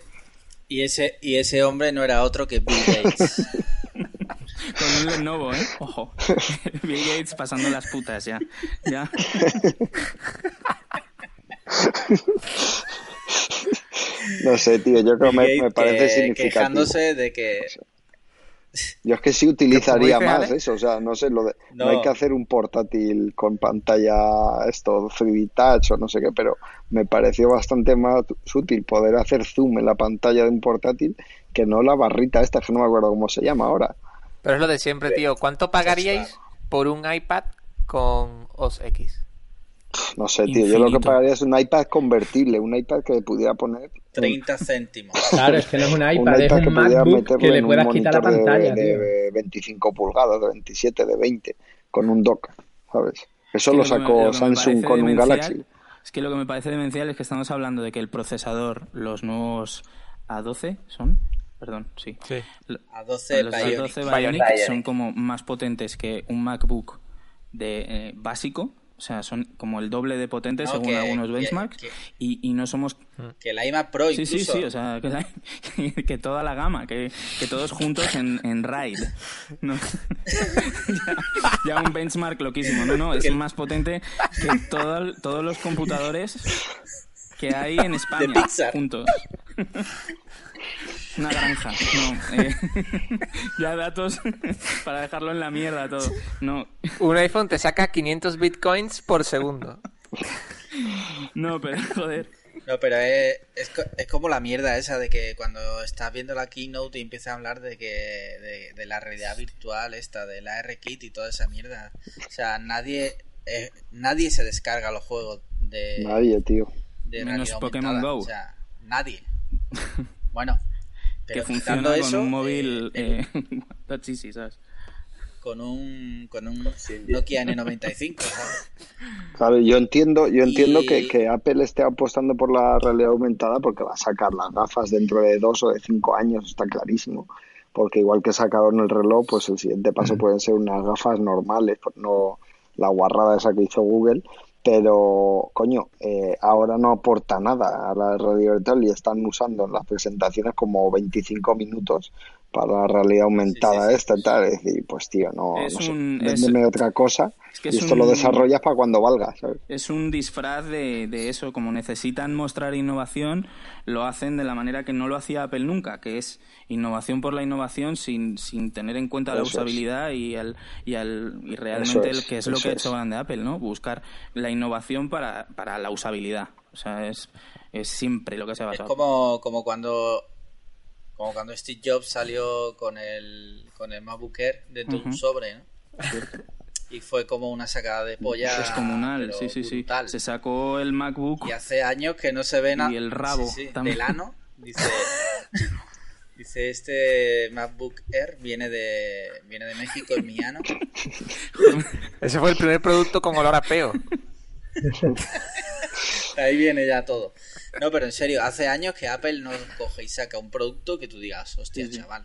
[SPEAKER 4] y ese y ese hombre no era otro que Bill Gates.
[SPEAKER 1] Con un Lenovo, ¿eh? Ojo. Bill Gates pasando las putas ya. Ya.
[SPEAKER 3] no sé, tío, yo creo que me, me, parece que, significativo.
[SPEAKER 4] Quejándose de que
[SPEAKER 3] yo es que sí utilizaría más eso, o sea, no sé, lo de, no. hay que hacer un portátil con pantalla esto 3D Touch o no sé qué, pero me pareció bastante más útil poder hacer zoom en la pantalla de un portátil que no la barrita esta, que no me acuerdo cómo se llama ahora.
[SPEAKER 2] Pero es lo de siempre, tío. ¿Cuánto pagaríais por un iPad con OS X?
[SPEAKER 3] No sé, tío. Yo lo que pagaría es un iPad convertible, un iPad que pudiera poner
[SPEAKER 4] 30 céntimos.
[SPEAKER 5] Claro, es que no es un iPad, es un que MacBook que le puedas quitar la pantalla.
[SPEAKER 3] De, de, 25 pulgadas, de 27, de 20, con un dock, ¿sabes? Eso lo sacó Samsung con un Galaxy.
[SPEAKER 1] Es que lo que me parece demencial es que estamos hablando de que el procesador, los nuevos A12 son, perdón, sí.
[SPEAKER 2] sí.
[SPEAKER 4] A12
[SPEAKER 1] los Bionic. A12 Bionic, son como más potentes que un MacBook de eh, básico o sea, son como el doble de potentes no, según que, algunos benchmarks. Que, que, y, y, no somos.
[SPEAKER 4] Que la iMac Pro
[SPEAKER 1] sí,
[SPEAKER 4] incluso.
[SPEAKER 1] Sí, sí, o sea, que, que toda la gama, que, todos juntos en, en RAID. ¿no? ya, ya, un benchmark loquísimo. No, no, es más potente que todo, todos los computadores que hay en España. Juntos. Una granja, no. Eh, ya datos para dejarlo en la mierda todo. No.
[SPEAKER 2] Un iPhone te saca 500 bitcoins por segundo.
[SPEAKER 1] No, pero joder.
[SPEAKER 4] No, pero es, es, es, como la mierda esa de que cuando estás viendo la keynote y empiezas a hablar de que de, de la realidad virtual esta, de la R-Kit y toda esa mierda. O sea, nadie eh, nadie se descarga los juegos de...
[SPEAKER 3] Nadie, tío.
[SPEAKER 1] De Menos Pokémon Go.
[SPEAKER 4] O sea, nadie. Bueno,
[SPEAKER 1] que funciona eso, con un móvil eh, easy, ¿sabes?
[SPEAKER 4] Con un, con un Nokia N95, ¿sabes?
[SPEAKER 3] Claro, yo entiendo, yo entiendo y... que, que, Apple esté apostando por la realidad aumentada porque va a sacar las gafas dentro de dos o de cinco años, está clarísimo. Porque igual que sacaron el reloj, pues el siguiente paso pueden ser unas gafas normales, no la guarrada esa que hizo Google, pero coño, eh, ahora no aporta nada a la radio virtual y están usando en las presentaciones como 25 minutos para la realidad aumentada sí, sí, esta y tal, es decir, pues tío, no,
[SPEAKER 1] es
[SPEAKER 3] no sé,
[SPEAKER 1] un,
[SPEAKER 3] véndeme
[SPEAKER 1] es,
[SPEAKER 3] otra cosa
[SPEAKER 1] es que
[SPEAKER 3] y esto un, lo desarrollas para cuando valga, ¿sabes?
[SPEAKER 1] Es un disfraz de, de, eso, como necesitan mostrar innovación, lo hacen de la manera que no lo hacía Apple nunca, que es innovación por la innovación sin, sin tener en cuenta eso la usabilidad y, el, y, el, y realmente el que es lo que ha hecho grande Apple, ¿no? Buscar la innovación para, para la usabilidad. O sea, es Es siempre lo que se ha basado.
[SPEAKER 4] Es como, como cuando como cuando Steve Jobs salió con el, con el MacBook Air dentro de un sobre, ¿no? y fue como una sacada de polla.
[SPEAKER 1] Descomunal, sí, sí, sí. Se sacó el MacBook.
[SPEAKER 4] Y hace años que no se ve nada.
[SPEAKER 1] Y el rabo.
[SPEAKER 4] del ano. Dice, dice: Este MacBook Air viene de, viene de México, es mi ano.
[SPEAKER 2] Ese fue el primer producto con olor a peo.
[SPEAKER 4] Ahí viene ya todo. No, pero en serio, hace años que Apple no coge y saca un producto que tú digas, hostia, chaval.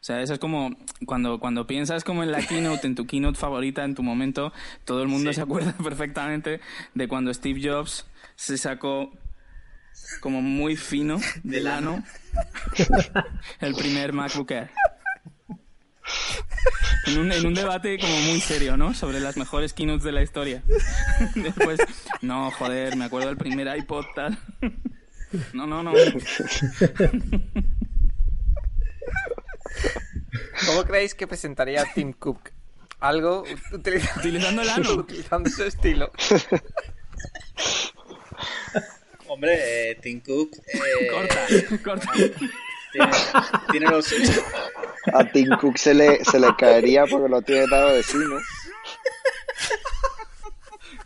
[SPEAKER 1] O sea, eso es como cuando, cuando piensas como en la keynote, en tu keynote favorita, en tu momento, todo el mundo se acuerda perfectamente de cuando Steve Jobs se sacó como muy fino del ano el primer MacBook Air. En un, en un, debate como muy serio, ¿no? Sobre las mejores keynotes de la historia. Después, no, joder, me acuerdo del primer iPod tal. No, no, no.
[SPEAKER 2] ¿Cómo creéis que presentaría Tim Cook? Algo
[SPEAKER 1] utilizando el ano.
[SPEAKER 2] Utilizando ese estilo.
[SPEAKER 4] Hombre, eh, Tim Cook.
[SPEAKER 1] Eh, corta, corta.
[SPEAKER 4] Tiene, tiene los.
[SPEAKER 3] A Tim Cook se le, se le caería porque lo tiene dado de sí, ¿no?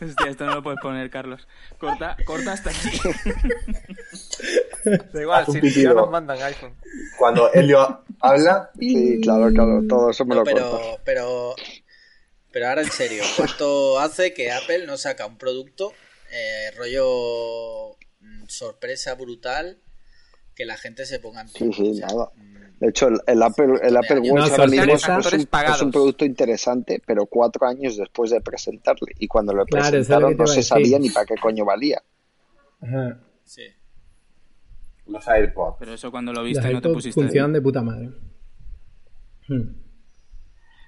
[SPEAKER 1] Hostia, esto no lo puedes poner, Carlos. Corta, corta hasta aquí.
[SPEAKER 2] Da igual, si ya nos mandan iPhone.
[SPEAKER 6] Cuando Helio habla.
[SPEAKER 3] Sí, claro, claro, todo eso me lo
[SPEAKER 4] pero, pero, pero ahora en serio, ¿cuánto hace que Apple no saca un producto eh, rollo mm, sorpresa brutal que la gente se ponga en
[SPEAKER 3] pie? Sí, sí, nada. Mm, de hecho, el, Apple, el Apple Watch ahora mismo es, un, producto interesante, pero cuatro años después de presentarle. Y cuando lo presentaron no se sabía ni para qué coño valía.
[SPEAKER 5] Ajá.
[SPEAKER 4] Sí.
[SPEAKER 6] Los AirPods.
[SPEAKER 1] Pero eso cuando lo viste no te pusiste.
[SPEAKER 5] Funcionan de puta madre. Hmm.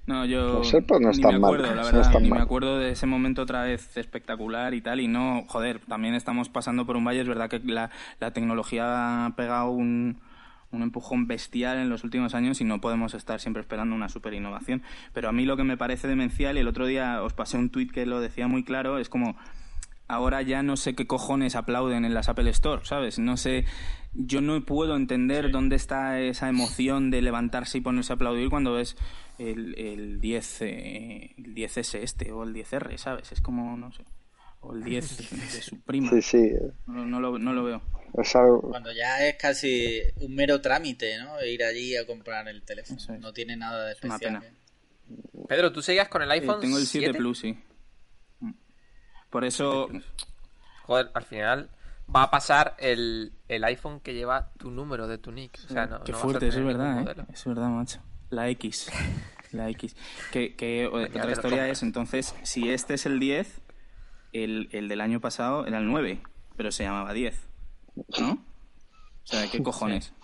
[SPEAKER 1] No, yo
[SPEAKER 3] no
[SPEAKER 1] ni me acuerdo,
[SPEAKER 3] mal,
[SPEAKER 1] la
[SPEAKER 3] no
[SPEAKER 1] verdad,
[SPEAKER 3] están
[SPEAKER 1] ni
[SPEAKER 3] mal.
[SPEAKER 1] me acuerdo de ese momento otra vez espectacular y tal, y no, joder, también estamos pasando por un valle, es verdad que la, la tecnología ha pegado un, un empujón bestial en los últimos años y no podemos estar siempre esperando una super innovación. Pero a mí lo que me parece demencial, y el otro día os pasé un tuit que lo decía muy claro, es como ahora ya no sé qué cojones aplauden en las Apple Store, ¿sabes? No sé, yo no puedo entender dónde está esa emoción de levantarse y ponerse a aplaudir cuando ves el, el 10 eh, el 10S este o el 10R, ¿sabes? Es como, no sé, o el 10 de su prima.
[SPEAKER 3] Sí, sí.
[SPEAKER 1] No, no lo, no lo veo.
[SPEAKER 3] Es algo...
[SPEAKER 4] Cuando ya es casi un mero trámite, ¿no? Ir allí a comprar el teléfono.
[SPEAKER 1] Es.
[SPEAKER 4] No tiene nada de
[SPEAKER 1] una
[SPEAKER 4] especial.
[SPEAKER 1] pena.
[SPEAKER 2] Pedro, ¿tú seguías con el
[SPEAKER 1] Eh,
[SPEAKER 2] iPhone
[SPEAKER 1] tengo el 7,
[SPEAKER 2] 7?
[SPEAKER 1] Plus, sí. Por eso,
[SPEAKER 2] Joder, al final va a pasar el, el iPhone que lleva tu número de tu nick. O sea, no,
[SPEAKER 1] qué
[SPEAKER 2] no
[SPEAKER 1] fuerte, eso es verdad, ¿eh? Es verdad, macho. La X. La X. Que, otra historia es, entonces, si este es el 10, el, el del año pasado era el 9, pero se llamaba 10. ¿No? O sea, ¿qué cojones?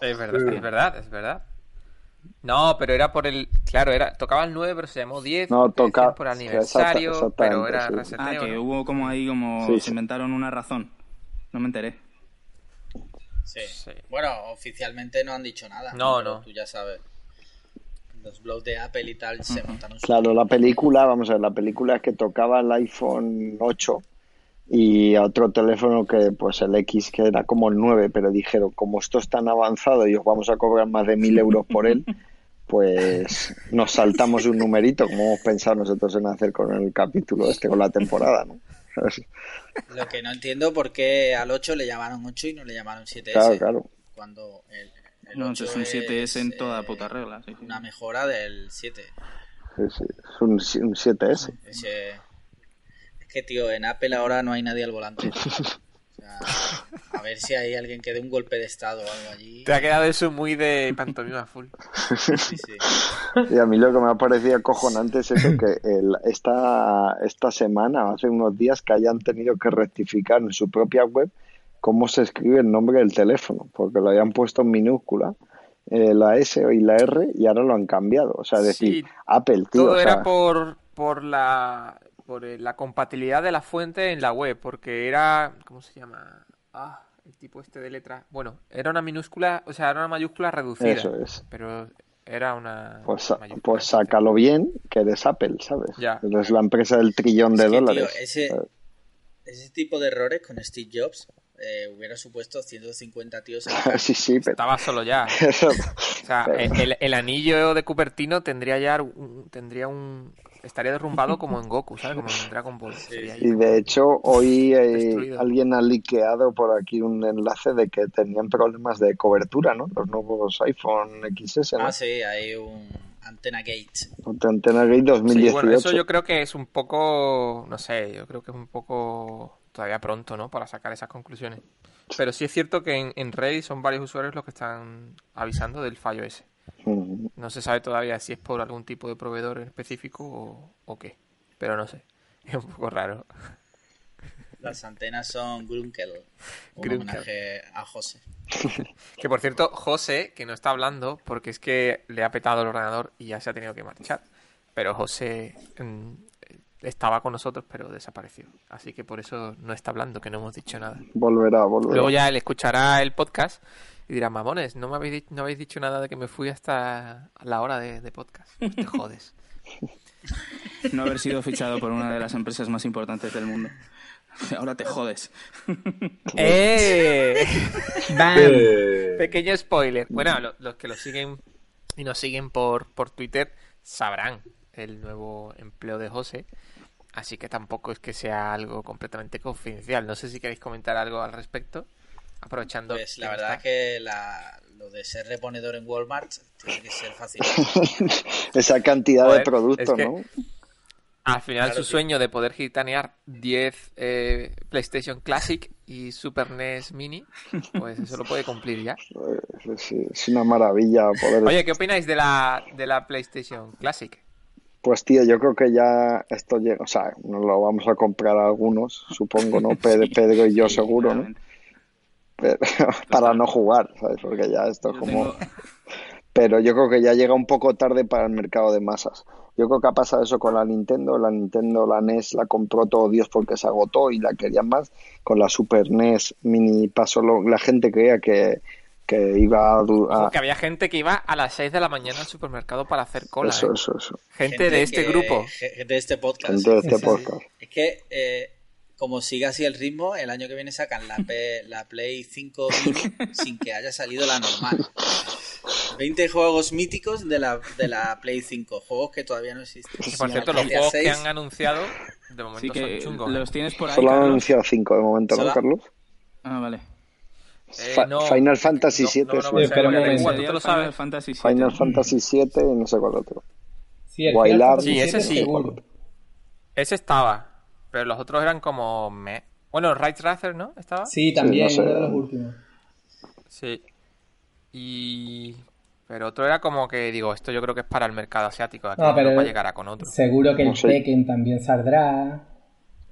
[SPEAKER 2] Es verdad, es verdad, es verdad. No, pero era por el. Claro, era tocaba el 9, pero se llamó 10.
[SPEAKER 3] No, toca-
[SPEAKER 2] por
[SPEAKER 3] sí,
[SPEAKER 2] aniversario,
[SPEAKER 3] exacta-
[SPEAKER 2] pero era
[SPEAKER 3] sí.
[SPEAKER 1] Ah, que
[SPEAKER 2] ¿no?
[SPEAKER 1] hubo como ahí, como
[SPEAKER 3] Sí,
[SPEAKER 1] se
[SPEAKER 3] sí.
[SPEAKER 1] inventaron una razón. No me enteré.
[SPEAKER 4] Sí.
[SPEAKER 2] Sí.
[SPEAKER 4] Bueno, oficialmente no han dicho nada.
[SPEAKER 2] No, no.
[SPEAKER 4] Tú ya sabes. Los blogs de Apple y tal se montaron su-
[SPEAKER 3] Claro, la película, vamos a ver, la película es que tocaba el iPhone 8 y a otro teléfono que, pues el X, que era como el 9, pero dijeron, como esto es tan avanzado y os vamos a cobrar más de mil euros por él, pues nos saltamos un numerito, como hemos pensado nosotros en hacer con el capítulo este, con la temporada, ¿no?
[SPEAKER 4] Lo que no entiendo por qué al 8 le llamaron 8 y no le llamaron 7S.
[SPEAKER 3] Claro, claro.
[SPEAKER 4] Cuando el, el
[SPEAKER 1] No,
[SPEAKER 4] 8
[SPEAKER 1] es un 7S en toda
[SPEAKER 4] eh,
[SPEAKER 1] puta regla. sí, sí.
[SPEAKER 4] Una mejora del 7.
[SPEAKER 3] Sí, sí, es un, un 7S.
[SPEAKER 4] Ese- Es que, tío, en Apple ahora no hay nadie al volante. O sea, a ver si hay alguien que dé un golpe de estado o algo allí.
[SPEAKER 2] Te ha quedado eso muy de pantomima full.
[SPEAKER 4] Sí, sí.
[SPEAKER 3] Y a mí lo que me ha parecido acojonante es eso, que el- esta, esta semana, hace unos días, que hayan tenido que rectificar en su propia web cómo se escribe el nombre del teléfono, porque lo habían puesto en minúscula, eh, la S y la R, y ahora lo han cambiado. O sea, decir,
[SPEAKER 2] Sí,
[SPEAKER 3] Apple, tío,
[SPEAKER 2] Todo
[SPEAKER 3] o
[SPEAKER 2] era por, por la por eh, la compatibilidad de la fuente en la web, porque era ¿cómo se llama? Ah, el tipo este de letra. Bueno, era una minúscula, o sea, era una mayúscula reducida,
[SPEAKER 3] Eso es.
[SPEAKER 2] pero era una
[SPEAKER 3] Pues, pues sácalo bien, que eres Apple, ¿sabes?
[SPEAKER 2] Ya.
[SPEAKER 3] Eres la empresa del trillón de
[SPEAKER 4] Es que, tío,
[SPEAKER 3] dólares.
[SPEAKER 4] ese, ese tipo de errores con Steve Jobs eh, hubiera supuesto 150 tíos.
[SPEAKER 3] sí, sí, pero...
[SPEAKER 2] Estaba solo ya. o sea, el, anillo de Cupertino tendría ya tendría un estaría derrumbado como en Goku, ¿sabes? Como en Dragon Ball.
[SPEAKER 3] y de hecho, hoy eh, alguien ha liqueado por aquí un enlace de que tenían problemas de cobertura, ¿no? Los nuevos iPhone XS, ¿no?
[SPEAKER 4] Ah, sí, hay un Antena Gate.
[SPEAKER 3] Antena Gate 2018. bueno,
[SPEAKER 2] eso yo creo que es un poco, no sé, yo creo que es un poco todavía pronto, ¿no? Para sacar esas conclusiones. Pero sí es cierto que en, en Reddit son varios usuarios los que están avisando del fallo ese. No se sabe todavía si es por algún tipo de proveedor específico o, qué. Pero no sé. Es un poco raro.
[SPEAKER 4] Las antenas son Grunkel. Un homenaje a José.
[SPEAKER 2] que por cierto, José, que no está hablando porque es que le ha petado el ordenador y ya se ha tenido que marchar. Pero José mm, estaba con nosotros, pero desapareció. Así que por eso no está hablando, que no hemos dicho nada.
[SPEAKER 3] Volverá, volverá.
[SPEAKER 2] Luego ya él escuchará el podcast y dirán, mamones, no me habéis, no habéis dicho nada de que me fui hasta la hora de, podcast. Pues te jodes.
[SPEAKER 1] No haber sido fichado por una de las empresas más importantes del mundo. Ahora te jodes.
[SPEAKER 2] ¡Eh! ¡Bam! Pequeño spoiler. Bueno, los que lo siguen y nos siguen por, por Twitter sabrán el nuevo empleo de José. Así que tampoco es que sea algo completamente confidencial. No sé si queréis comentar algo al respecto. Aprovechando.
[SPEAKER 4] Pues la verdad que lo de ser reponedor en Walmart tiene que ser fácil.
[SPEAKER 3] Esa cantidad de productos, ¿no?
[SPEAKER 2] Al final su sueño de poder gitanear 10 eh, PlayStation Classic y Super NES Mini, pues eso lo puede cumplir ya.
[SPEAKER 3] Pues, es, una maravilla poder...
[SPEAKER 2] Oye, ¿qué opináis de la, de la PlayStation Classic?
[SPEAKER 3] Pues tío, yo creo que ya esto llega, o sea, nos lo vamos a comprar algunos, supongo, ¿no? Pedro y yo seguro, ¿no? para no jugar, ¿sabes? Porque ya esto es como... Pero yo creo que ya llega un poco tarde para el mercado de masas. Yo creo que ha pasado eso con la Nintendo. La Nintendo, la NES la compró todo Dios porque se agotó y la querían más. Con la Super NES Mini pasó lo... la gente creía que, que iba a,
[SPEAKER 2] Que había gente que iba a las 6 de la mañana al supermercado para hacer cola.
[SPEAKER 3] Eso,
[SPEAKER 2] ¿eh?
[SPEAKER 3] eso, eso.
[SPEAKER 2] Gente, de este grupo.
[SPEAKER 4] Gente de este podcast.
[SPEAKER 3] Gente de este podcast.
[SPEAKER 4] Es que eh, como siga así el ritmo, el año que viene sacan la, la Play 5 sin que haya salido la normal. 20 juegos míticos de la, de la Play 5, juegos que todavía no existen.
[SPEAKER 2] por cierto, los juegos que han anunciado de momento son chungos.
[SPEAKER 1] ¿Los tienes por ahí?
[SPEAKER 3] Solo han anunciado 5 de momento, ¿no, Carlos?
[SPEAKER 1] Ah, vale.
[SPEAKER 3] Eh, Final Fantasy VII. No,
[SPEAKER 2] no, no,
[SPEAKER 3] Final Fantasy Final Fantasy VII y no sé cuál otro.
[SPEAKER 2] Sí, el sí ese sí. Ese estaba. Pero los otros eran como me. Bueno, Right Racer, ¿no? ¿Estaba?
[SPEAKER 5] Sí, también, uno de los últimos.
[SPEAKER 2] Sí. Y. Pero otro era como que, digo, esto yo creo que es para el mercado asiático. Aquí no, pero llegará con otro.
[SPEAKER 5] Seguro que el Tekken también saldrá.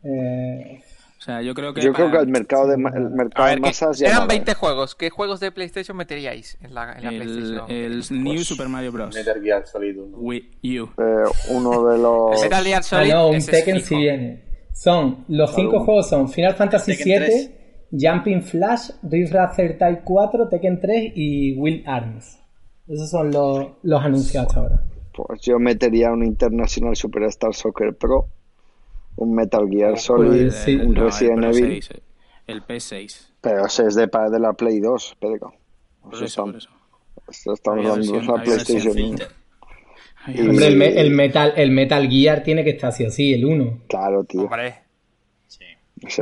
[SPEAKER 5] Eh...
[SPEAKER 1] O sea, yo creo que.
[SPEAKER 3] Yo creo que el mercado de, el mercado de masas ya.
[SPEAKER 2] Eran 20 juegos. ¿Qué juegos de PlayStation meteríais en la, en la
[SPEAKER 1] el,
[SPEAKER 2] PlayStation?
[SPEAKER 1] El New Super Mario Bros.
[SPEAKER 6] Metal Gear Solid 1.
[SPEAKER 1] Wii U.
[SPEAKER 3] Eh, uno de los.
[SPEAKER 2] El Metal Gear Solid.
[SPEAKER 5] Ah, no, un Tekken si viene. Son, los cinco juegos son Final Fantasy VII, Jumping Flash, Rift Racer Type 4, Tekken 3 y Will Arms. Esos son los, los anunciados hasta ahora.
[SPEAKER 3] Pues yo metería un International Superstar Soccer Pro, un Metal Gear pues Solid, un Resident Evil.
[SPEAKER 1] el P6.
[SPEAKER 3] Pero ese es de, de la Play 2, Pedro.
[SPEAKER 1] Por eso, por eso.
[SPEAKER 3] Estamos hablando de la PlayStation 1.
[SPEAKER 5] Hombre, el, metal, el Metal Gear tiene que estar así así, el 1.
[SPEAKER 3] Claro, tío.
[SPEAKER 2] Sí.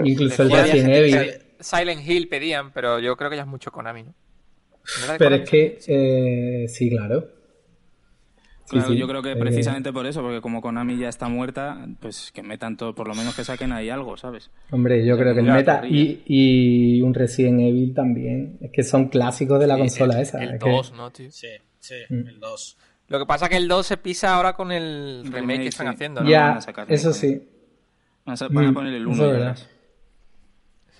[SPEAKER 5] Incluso el Resident Evil.
[SPEAKER 2] Silent Hill pedían, pero yo creo que ya es mucho Konami, ¿no?
[SPEAKER 5] pero es que, eh, sí, claro.
[SPEAKER 1] Claro, yo creo que eh, precisamente por eso, porque como Konami ya está muerta, pues que metan todo, por lo menos que saquen ahí algo, ¿sabes?
[SPEAKER 5] Hombre, yo creo que el Meta y, y, un Resident Evil también, es que son clásicos de la consola esa.
[SPEAKER 2] El 2, ¿no, tío?
[SPEAKER 4] Sí, sí, mm. el 2.
[SPEAKER 2] Lo que pasa es que el 2 se pisa ahora con el remake, que están haciendo, ¿no?
[SPEAKER 5] Ya, eso sí.
[SPEAKER 1] Van a, poner el 1.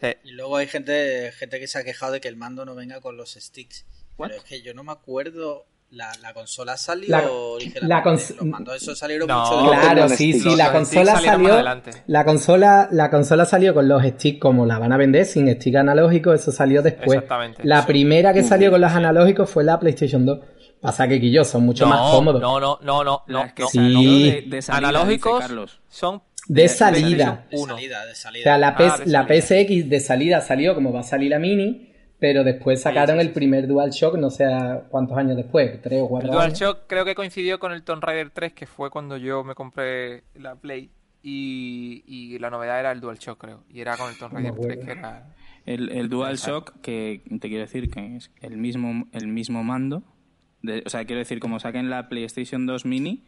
[SPEAKER 4] Sí. Y luego hay gente, gente que se ha quejado de que el mando no venga con los sticks. Pero es que yo no me acuerdo la, la, consola salió la, la cons los mandos esos salieron no, mucho
[SPEAKER 5] claro sí sí la consola salió la consola la consola salió con los sticks como la van a vender sin stick analógico eso salió después.
[SPEAKER 2] Exactamente,
[SPEAKER 5] la primera que salió con los analógicos fue la PlayStation 2 Pasa que Quillo son mucho más cómodos.
[SPEAKER 2] No, no, no, no, no.
[SPEAKER 5] sí.
[SPEAKER 2] analógicos son
[SPEAKER 5] De, salida. De salida, de salida. O sea, la, ah, la PSX de salida salió como va a salir la Mini, pero después sacaron el primer DualShock, no sé cuántos años después, tres o cuatro
[SPEAKER 2] el DualShock creo que coincidió con el Tomb Raider 3, que fue cuando yo me compré la Play. Y, la novedad era el DualShock, creo. Y era con el Tomb Raider 3, que era...
[SPEAKER 1] El, el DualShock, que te quiero decir que es el mismo, el mismo mando. o sea, quiero decir, como saquen la PlayStation 2 Mini,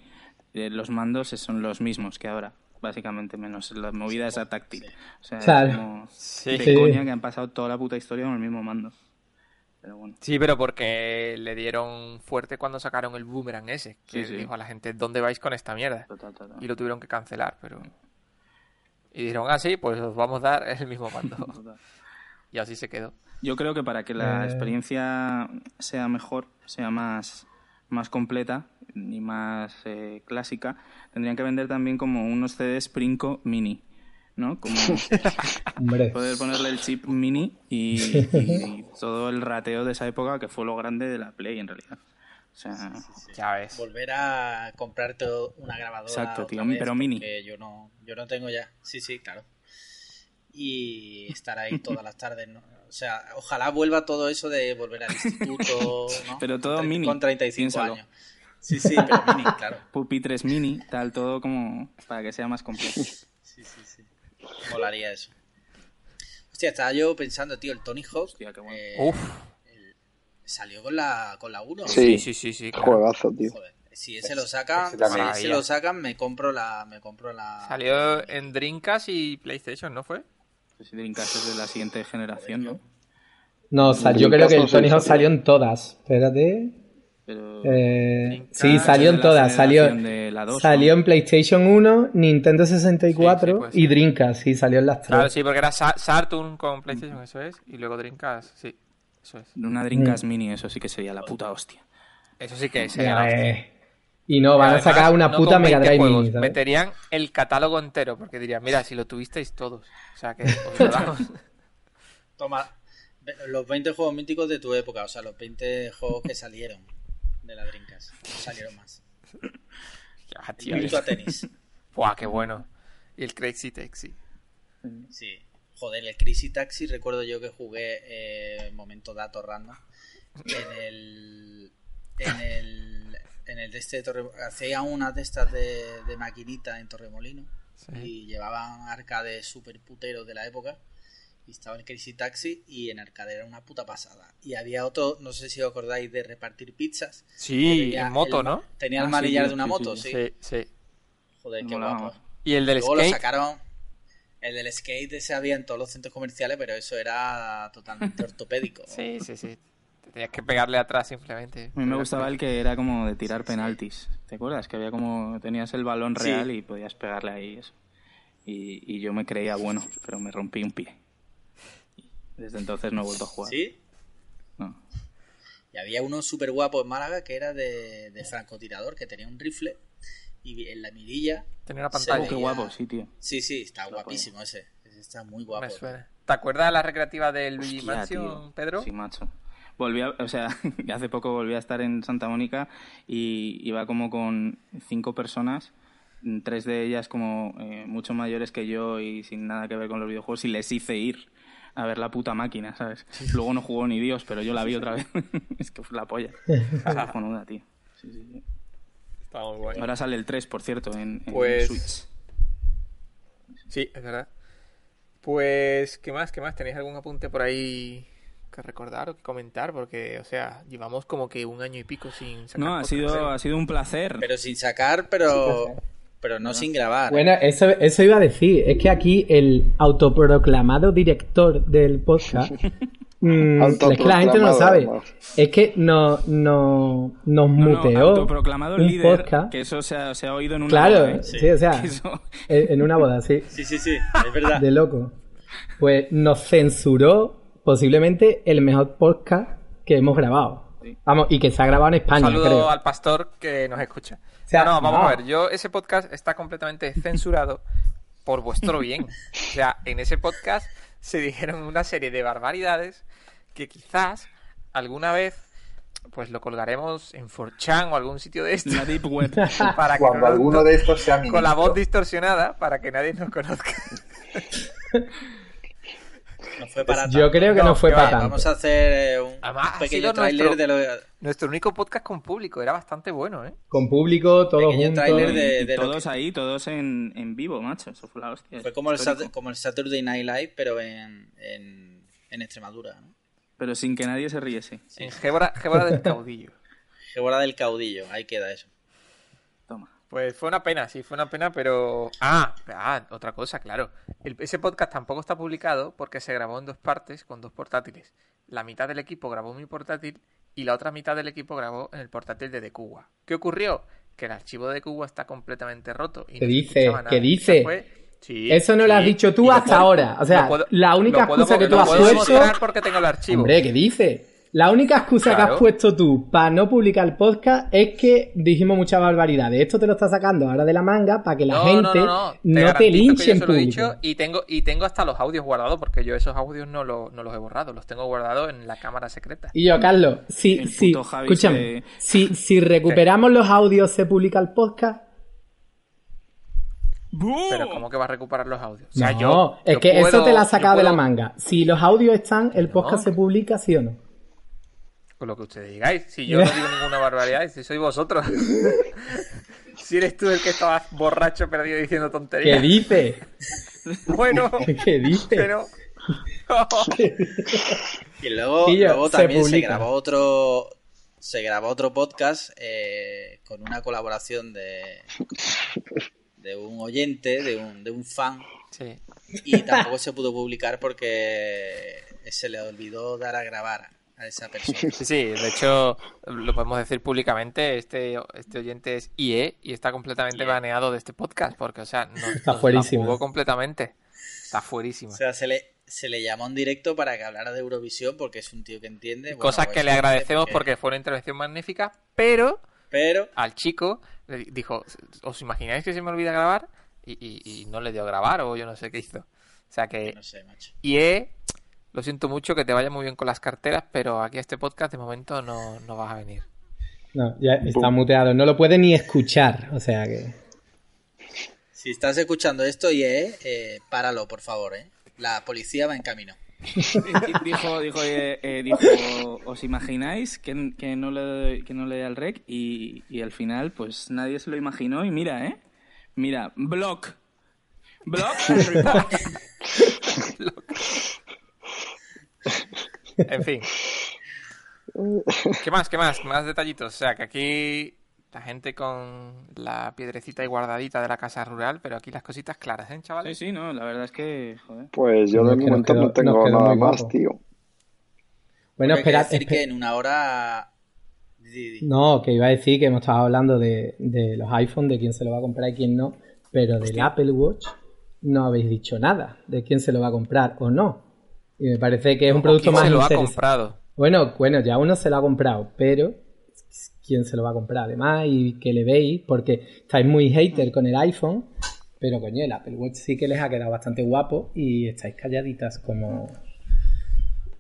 [SPEAKER 1] eh, los mandos son los mismos que ahora básicamente, menos la movida esa táctil. O sea, es como de coña que han pasado toda la puta historia con el mismo mando. Pero bueno.
[SPEAKER 2] Sí, pero porque le dieron fuerte cuando sacaron el boomerang ese, que dijo a la gente, ¿dónde vais con esta mierda? Y lo tuvieron que cancelar, pero... Y dijeron, ah, sí, pues os vamos a dar el mismo mando. y así se quedó.
[SPEAKER 1] Yo creo que para que la eh. experiencia sea mejor, sea más, más completa, ni más eh, clásica, tendrían que vender también como unos CDs Princo mini. ¿no? Como poder ponerle el chip mini y, todo el rateo de esa época que fue lo grande de la Play en realidad. O sea,
[SPEAKER 4] ya ves. Volver a comprarte una grabadora.
[SPEAKER 1] Exacto, tío, pero mini.
[SPEAKER 4] Yo no, yo no tengo ya. Sí, sí, claro. Y estar ahí todas las tardes, ¿no? O sea, ojalá vuelva todo eso de volver al instituto, ¿no?
[SPEAKER 1] Pero todo mini.
[SPEAKER 4] Con 35 años. Sí, sí, pero mini, claro.
[SPEAKER 1] Pupitres mini, tal, todo como para que sea más completo.
[SPEAKER 4] Sí, sí, sí. Molaría eso. Hostia, estaba yo pensando, tío, el Tony Hawk.
[SPEAKER 1] Hostia, qué bueno.
[SPEAKER 4] Eh, Uf. salió con la, con la 1.
[SPEAKER 3] Sí, sí, sí, sí. Juegazo, tío. Joder.
[SPEAKER 4] Si ese lo sacan, si lo sacan, me compro la, me compro la.
[SPEAKER 2] Salió en Dreamcast y PlayStation, ¿no fue?
[SPEAKER 1] Pues Dreamcast es de la siguiente generación, ¿no?
[SPEAKER 5] No, yo creo que el Tony Hawk salió en todas. Espérate. Eh, sí, salió en todas. Salió, salió en PlayStation 1, Nintendo 64 y Dreamcast. Sí, salió en las tres.
[SPEAKER 2] Claro, sí, porque era Saturn con PlayStation, eso es. Y luego Dreamcast, sí. Eso es.
[SPEAKER 1] Una Dreamcast mm. Mini, eso sí que sería la puta hostia.
[SPEAKER 2] Eso sí que sería
[SPEAKER 5] Y no, van a sacar una puta Mega Drive Mini.
[SPEAKER 2] Meterían el catálogo entero, porque dirían, mira, si lo tuvisteis todos. O sea que os lo damos.
[SPEAKER 4] Toma, los 20 juegos míticos de tu época, o sea, los 20 juegos que salieron de la Dreamcast. salieron más.
[SPEAKER 2] ya, tío. a tenis. Buah, qué bueno. Y el Crazy Taxi.
[SPEAKER 4] Sí. Joder, el Crazy Taxi recuerdo yo que jugué eh, momento dato random en el en el en el de este Torre hacía una de estas de, de maquinita en Torremolino y llevaban arcades super puteros de la época estaba en Crazy Taxi y en Arcade era una puta pasada. Y había otro, no sé si os acordáis de repartir pizzas.
[SPEAKER 2] Sí, en moto, ¿no?
[SPEAKER 4] Tenía el ah, manillar de una moto, sí.
[SPEAKER 2] Sí,
[SPEAKER 4] Joder, qué guapo.
[SPEAKER 2] Y el del
[SPEAKER 4] Luego
[SPEAKER 2] skate.
[SPEAKER 4] lo sacaron. El del skate ese había en todos los centros comerciales, pero eso era totalmente ortopédico.
[SPEAKER 2] sí, sí, sí. Tenías que pegarle atrás simplemente.
[SPEAKER 1] A mí me gustaba el que era como de tirar penaltis. ¿Te acuerdas? Que había como. Tenías el balón real y podías pegarle ahí eso. Y, y yo me creía bueno, pero me rompí un pie. Desde entonces no he vuelto a jugar.
[SPEAKER 4] ¿Sí?
[SPEAKER 1] No.
[SPEAKER 4] Y había uno súper guapo en Málaga que era de, de, francotirador, que tenía un rifle y en la mirilla.
[SPEAKER 2] Tenía una pantalla.
[SPEAKER 1] Qué guapo, sí, tío.
[SPEAKER 4] Sí, sí, está guapísimo ese. ese. Está muy guapo.
[SPEAKER 2] ¿Te acuerdas de la recreativa del Luigi Mansion, Pedro?
[SPEAKER 1] Sí, macho. Volví a, o sea, hace poco volví a estar en Santa Mónica y iba como con cinco personas tres de ellas como eh, mucho mayores que yo y sin nada que ver con los videojuegos y les hice ir a ver la puta máquina, ¿sabes? Luego no jugó ni Dios, pero yo la vi otra vez. es que fue la polla. Esa tío. Sí, sí, sí.
[SPEAKER 2] Está muy guay.
[SPEAKER 1] Ahora sale el 3, por cierto, en,
[SPEAKER 2] pues...
[SPEAKER 1] Switch.
[SPEAKER 2] Sí, es verdad. Pues, ¿qué más? ¿Qué más? ¿Tenéis algún apunte por ahí que recordar o que comentar? Porque, o sea, llevamos como que un año y pico sin sacar.
[SPEAKER 1] No, ha sido, ha sido un placer.
[SPEAKER 4] Pero sin sacar, pero pero no sin grabar.
[SPEAKER 5] Bueno, eso, eso iba a decir. Es que aquí el autoproclamado director del podcast. Mm, es que la gente no lo sabe. Es que no, no, nos muteó.
[SPEAKER 1] autoproclamado un líder, podcast. Que eso se ha, se ha, oído en una
[SPEAKER 5] claro, boda. ¿eh? sí. o sea, en una boda, sí.
[SPEAKER 4] Sí, sí, sí, es verdad.
[SPEAKER 5] De loco. Pues nos censuró posiblemente el mejor podcast que hemos grabado. Vamos, y que se ha grabado en España.
[SPEAKER 2] Un saludo al pastor que nos escucha no, vamos a ver, yo ese podcast está completamente censurado por vuestro bien. O sea, en ese podcast se dijeron una serie de barbaridades que quizás alguna vez pues lo colgaremos en 4chan o algún sitio de estos.
[SPEAKER 1] deep web.
[SPEAKER 6] Para que Cuando alguno de estos sea
[SPEAKER 2] Con la voz distorsionada para que nadie nos conozca.
[SPEAKER 5] No fue para Yo creo que no, fue para tanto.
[SPEAKER 4] Vamos a hacer eh, un, pequeño trailer de lo
[SPEAKER 2] Nuestro único podcast con público, era bastante bueno, ¿eh?
[SPEAKER 5] Con público, todos juntos.
[SPEAKER 1] De, todos ahí, todos en, en, vivo, macho. Eso fue la hostia.
[SPEAKER 4] Fue como el, como el, Saturday Night Live, pero en, en, en Extremadura, ¿no?
[SPEAKER 1] Pero sin que nadie se riese.
[SPEAKER 2] En Gébora, del Caudillo.
[SPEAKER 4] Gébora del Caudillo, ahí queda eso.
[SPEAKER 2] Toma. Pues fue una pena, sí, fue una pena, pero... Ah, ah otra cosa, claro. ese podcast tampoco está publicado porque se grabó en dos partes con dos portátiles. La mitad del equipo grabó en mi portátil y la otra mitad del equipo grabó en el portátil de Decuba. ¿Qué ocurrió? Que el archivo de Decuba está completamente roto.
[SPEAKER 5] Y ¿Qué dice? ¿Qué dice? Eso no lo has dicho tú hasta ahora. O sea, la única excusa que tú has puesto.
[SPEAKER 2] porque tengo el archivo.
[SPEAKER 5] Hombre, ¿qué dice? La única excusa que has puesto tú para no publicar el podcast es que dijimos muchas barbaridades. Esto te lo está sacando ahora de la manga para que la gente no, te, linche en público.
[SPEAKER 2] y tengo, y tengo hasta los audios guardados porque yo esos audios no, no los he borrado. Los tengo guardados en la cámara secreta.
[SPEAKER 5] Y yo, Carlos, si, si, escúchame, si, si recuperamos los audios, ¿se publica el podcast?
[SPEAKER 2] Pero ¿cómo que va a recuperar los audios?
[SPEAKER 5] O sea, no, yo, es que eso te la has sacado de la manga. Si los audios están, ¿el podcast se publica, sí o no?
[SPEAKER 2] Con lo que ustedes digáis. Si yo no digo ninguna barbaridad, si sois vosotros. si eres tú el que estabas borracho perdido diciendo tonterías.
[SPEAKER 5] ¿Qué dice?
[SPEAKER 2] bueno,
[SPEAKER 5] ¿qué dice?
[SPEAKER 2] Pero...
[SPEAKER 4] y luego, también se, grabó otro se grabó otro podcast eh, con una colaboración de de un oyente, de un, de un fan. Y tampoco se pudo publicar porque se le olvidó dar a grabar a esa persona.
[SPEAKER 2] Sí, sí, de hecho, lo podemos decir públicamente, este, este oyente es IE y está completamente baneado de este podcast, porque, o sea, no,
[SPEAKER 5] está fuerísimo.
[SPEAKER 2] completamente. Está fuerísimo.
[SPEAKER 4] O sea, se le, se le llamó en directo para que hablara de Eurovisión, porque es un tío que entiende.
[SPEAKER 2] Cosas que le agradecemos porque... fue una intervención magnífica, pero,
[SPEAKER 4] pero
[SPEAKER 2] al chico dijo, ¿os imagináis que se me olvida grabar? Y, no le dio a grabar o yo no sé qué hizo. O sea que... He, lo siento mucho que te vaya muy bien con las carteras, pero aquí a este podcast de momento no, no vas a venir.
[SPEAKER 5] No, ya está muteado, no lo puede ni escuchar, o sea que...
[SPEAKER 4] Si estás escuchando esto, IE, eh, páralo, por favor, ¿eh? La policía va en camino.
[SPEAKER 1] dijo, dijo, eh, eh, dijo, ¿os imagináis que, no le, que no le da el rec? Y, y, al final, pues nadie se lo imaginó. Y mira, ¿eh? Mira, block. Block
[SPEAKER 2] En fin. ¿Qué más? ¿Qué más? Más detallitos. O sea, que aquí la gente con la piedrecita y guardadita de la casa rural, pero aquí las cositas claras, ¿eh, chavales?
[SPEAKER 1] Sí, sí, no, la verdad es que,
[SPEAKER 3] Pues yo de momento no tengo nada más, tío.
[SPEAKER 5] Bueno, espera,
[SPEAKER 4] decir que en una hora...
[SPEAKER 5] No, que iba a decir que hemos estado hablando de, los iPhones, de quién se lo va a comprar y quién no, pero del Apple Watch no habéis dicho nada de quién se lo va a comprar o no. Y me parece que es un producto más
[SPEAKER 2] se lo ha comprado?
[SPEAKER 5] Bueno, bueno, ya uno se lo ha comprado, pero quién se lo va a comprar además y que le veis, porque estáis muy hater con el iPhone, pero coño, el Apple Watch sí que les ha quedado bastante guapo y estáis calladitas como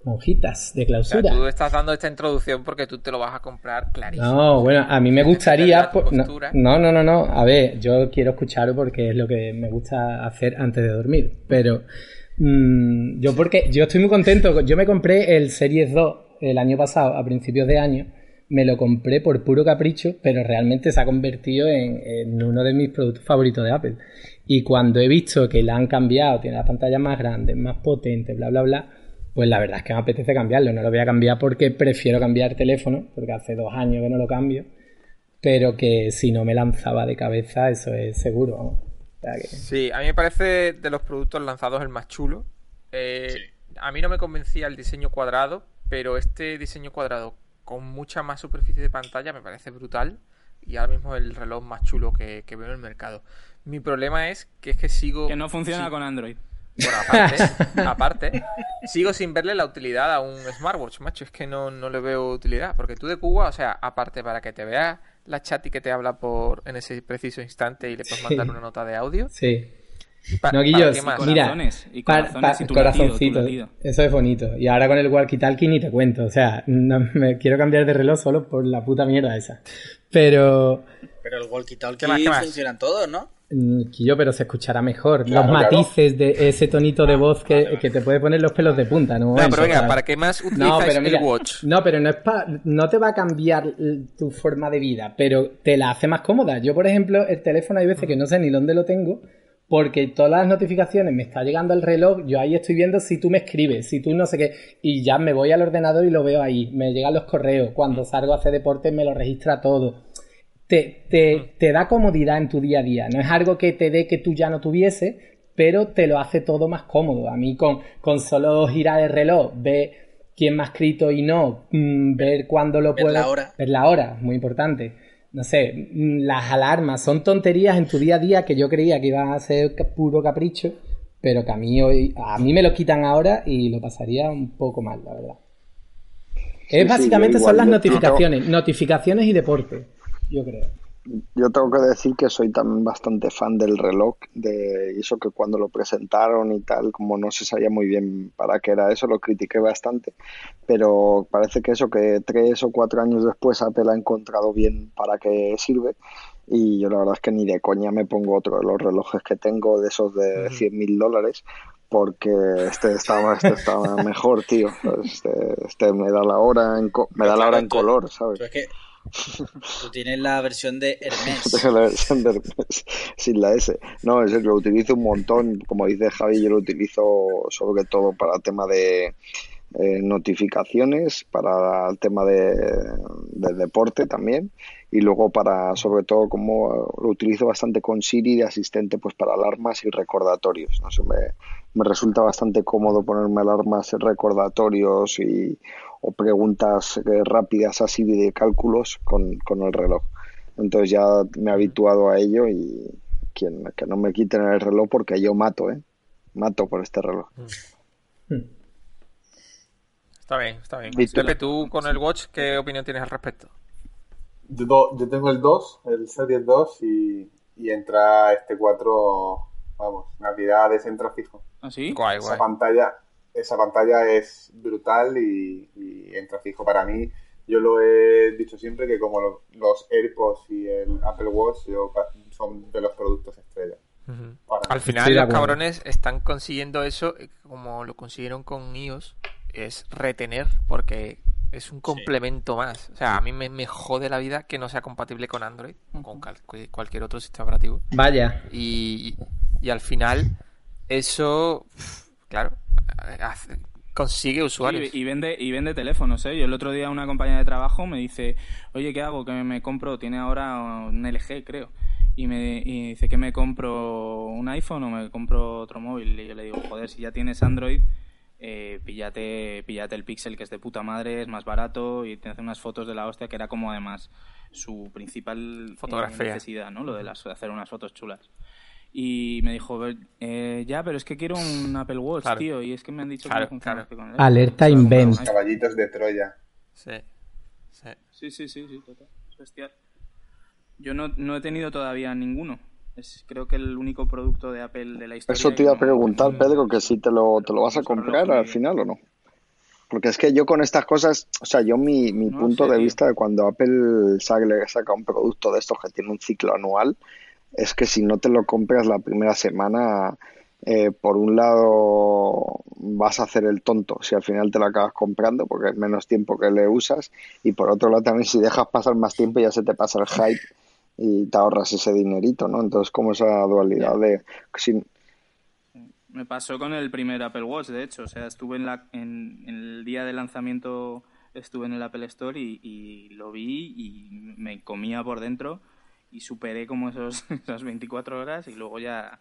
[SPEAKER 5] monjitas de clausura.
[SPEAKER 2] tú estás dando esta introducción porque tú te lo vas a comprar clarísimo.
[SPEAKER 5] No, bueno, a mí me gustaría... No, no, no, no, a ver, yo quiero escucharlo porque es lo que me gusta hacer antes de dormir, pero... Mm, yo porque yo estoy muy contento, yo me compré el Series 2 el año pasado, a principios de año, me lo compré por puro capricho, pero realmente se ha convertido en, uno de mis productos favoritos de Apple. Y cuando he visto que la han cambiado, tiene la pantalla más grande, más potente, bla, bla, bla, pues la verdad es que me apetece cambiarlo. No lo voy a cambiar porque prefiero cambiar teléfono, porque hace dos años que no lo cambio, pero que si no me lanzaba de cabeza, eso es seguro.
[SPEAKER 2] Sí, a mí me parece de los productos lanzados el más chulo. Eh, a mí no me convencía el diseño cuadrado, pero este diseño cuadrado con mucha más superficie de pantalla, me parece brutal. Y ahora mismo el reloj más chulo que, veo en el mercado. Mi problema es que es que sigo.
[SPEAKER 1] Que no funciona con Android.
[SPEAKER 2] Bueno, aparte, aparte, sigo sin verle la utilidad a un smartwatch, macho. Es que no, no le veo utilidad. Porque tú de Cuba, o sea, aparte para que te vea la chat y que te habla por en ese preciso instante y le puedes mandar una nota de audio.
[SPEAKER 5] Sí. no, Guillo, mira, y corazoncito, eso es bonito. Y ahora con el walkie-talkie ni te cuento. O sea, no, me quiero cambiar de reloj solo por la puta mierda esa. Pero...
[SPEAKER 4] Pero el walkie-talkie funcionan todos, ¿no?
[SPEAKER 5] Quillo, pero se escuchará mejor. los matices de ese tonito de voz que, te puede poner los pelos de punta, ¿no?
[SPEAKER 2] No, pero venga, ¿para qué más utilizas el watch?
[SPEAKER 5] No, pero no es pa, no te va a cambiar tu forma de vida, pero te la hace más cómoda. Yo, por ejemplo, el teléfono hay veces que no sé ni dónde lo tengo, porque todas las notificaciones me está llegando al reloj, yo ahí estoy viendo si tú me escribes, si tú no sé qué, y ya me voy al ordenador y lo veo ahí, me llegan los correos, cuando salgo a hacer deporte me lo registra todo te, te, da comodidad en tu día a día. No es algo que te dé que tú ya no tuviese, pero te lo hace todo más cómodo. A mí con, con solo girar el reloj, ver quién me ha escrito y no, mm, ver cuándo lo puedo... Ver
[SPEAKER 4] la hora.
[SPEAKER 5] Ver la hora, muy importante. No sé, mm, las alarmas son tonterías en tu día a día que yo creía que iban a ser puro capricho, pero que a mí hoy, a mí me lo quitan ahora y lo pasaría un poco mal, la verdad. es básicamente son las notificaciones, notificaciones y deporte yo creo.
[SPEAKER 3] Yo tengo que decir que soy también bastante fan del reloj, de eso que cuando lo presentaron y tal, como no se sabía muy bien para qué era eso, lo critiqué bastante, pero parece que eso que tres o cuatro años después Apple ha encontrado bien para qué sirve y yo la verdad es que ni de coña me pongo otro de los relojes que tengo de esos de 100 mil dólares porque este estaba, este estaba mejor, tío. Este, este me da la hora en, me da la hora en color, ¿sabes?
[SPEAKER 4] Tú tienes la versión de Hermes.
[SPEAKER 3] La versión de Hermes, sin la S. No, es lo utilizo un montón. Como dice Javi, yo lo utilizo sobre todo para el tema de eh, notificaciones, para el tema de, deporte también. Y luego para, sobre todo, como lo utilizo bastante con Siri de asistente, pues para alarmas y recordatorios. No sé, me, me resulta bastante cómodo ponerme alarmas y recordatorios y o preguntas eh, rápidas así de cálculos con, con, el reloj. Entonces ya me he habituado a ello y quien, que no me quiten el reloj porque yo mato, ¿eh? Mato por este reloj.
[SPEAKER 2] Mm. Está bien, está bien. Pepe, tú con el Watch, ¿qué opinión tienes al respecto?
[SPEAKER 6] Yo, yo tengo el 2, el Series 2 y, y entra este 4, vamos, navidades entra fijo.
[SPEAKER 2] ¿Ah, sí?
[SPEAKER 6] Guay, guay. Esa pantalla, esa pantalla es brutal y, entra fijo para mí. Yo lo he dicho siempre que como los AirPods y el Apple Watch son de los productos estrella.
[SPEAKER 2] Al final los cabrones están consiguiendo eso eh, como lo consiguieron con iOS, es retener porque es un complemento más. O sea, a mí me, jode la vida que no sea compatible con Android o con cualquier otro sistema operativo.
[SPEAKER 5] Vaya.
[SPEAKER 2] Y, y al final eso, claro, consigue usuarios.
[SPEAKER 1] y, vende y vende teléfonos, ¿eh? Yo el otro día una compañía de trabajo me dice, oye, ¿qué hago? Que me, compro, tiene ahora un LG, creo. Y me dice que me compro un iPhone o me compro otro móvil. Y yo le digo, joder, si ya tienes Android, eh, píllate, píllate el Pixel que es de puta madre, es más barato y te hace unas fotos de la hostia, que era como además su principal
[SPEAKER 2] Fotografía.
[SPEAKER 1] necesidad, ¿no? Lo de, las, hacer unas fotos chulas. Y me dijo, eh, ya, pero es que quiero un Apple Watch, tío. Y es que me han dicho que no funciona con él.
[SPEAKER 5] Alerta invent.
[SPEAKER 6] caballitos de Troya.
[SPEAKER 2] Sí. Sí,
[SPEAKER 1] sí, sí, sí, total. bestial. Yo no, no he tenido todavía ninguno. Es creo que el único producto de Apple de la historia.
[SPEAKER 3] Eso te iba a preguntar, Pedro, que si te lo, te lo vas a comprar al final o no. Porque es que yo con estas cosas, o sea, yo mi, mi punto de vista de cuando Apple saca un producto de estos que tiene un ciclo anual, es que si no te lo compras la primera semana, eh, por un lado vas a hacer el tonto si al final te lo acabas comprando porque es menos tiempo que le usas y por otro lado también si dejas pasar más tiempo ya se te pasa el hype y te ahorras ese dinerito, ¿no? Entonces como esa dualidad de...
[SPEAKER 1] Me pasó con el primer Apple Watch, de hecho, o sea, estuve en, la, en, el día de lanzamiento, estuve en el Apple Store y lo vi y me comía por dentro y superé como esos, esas 24 horas y luego ya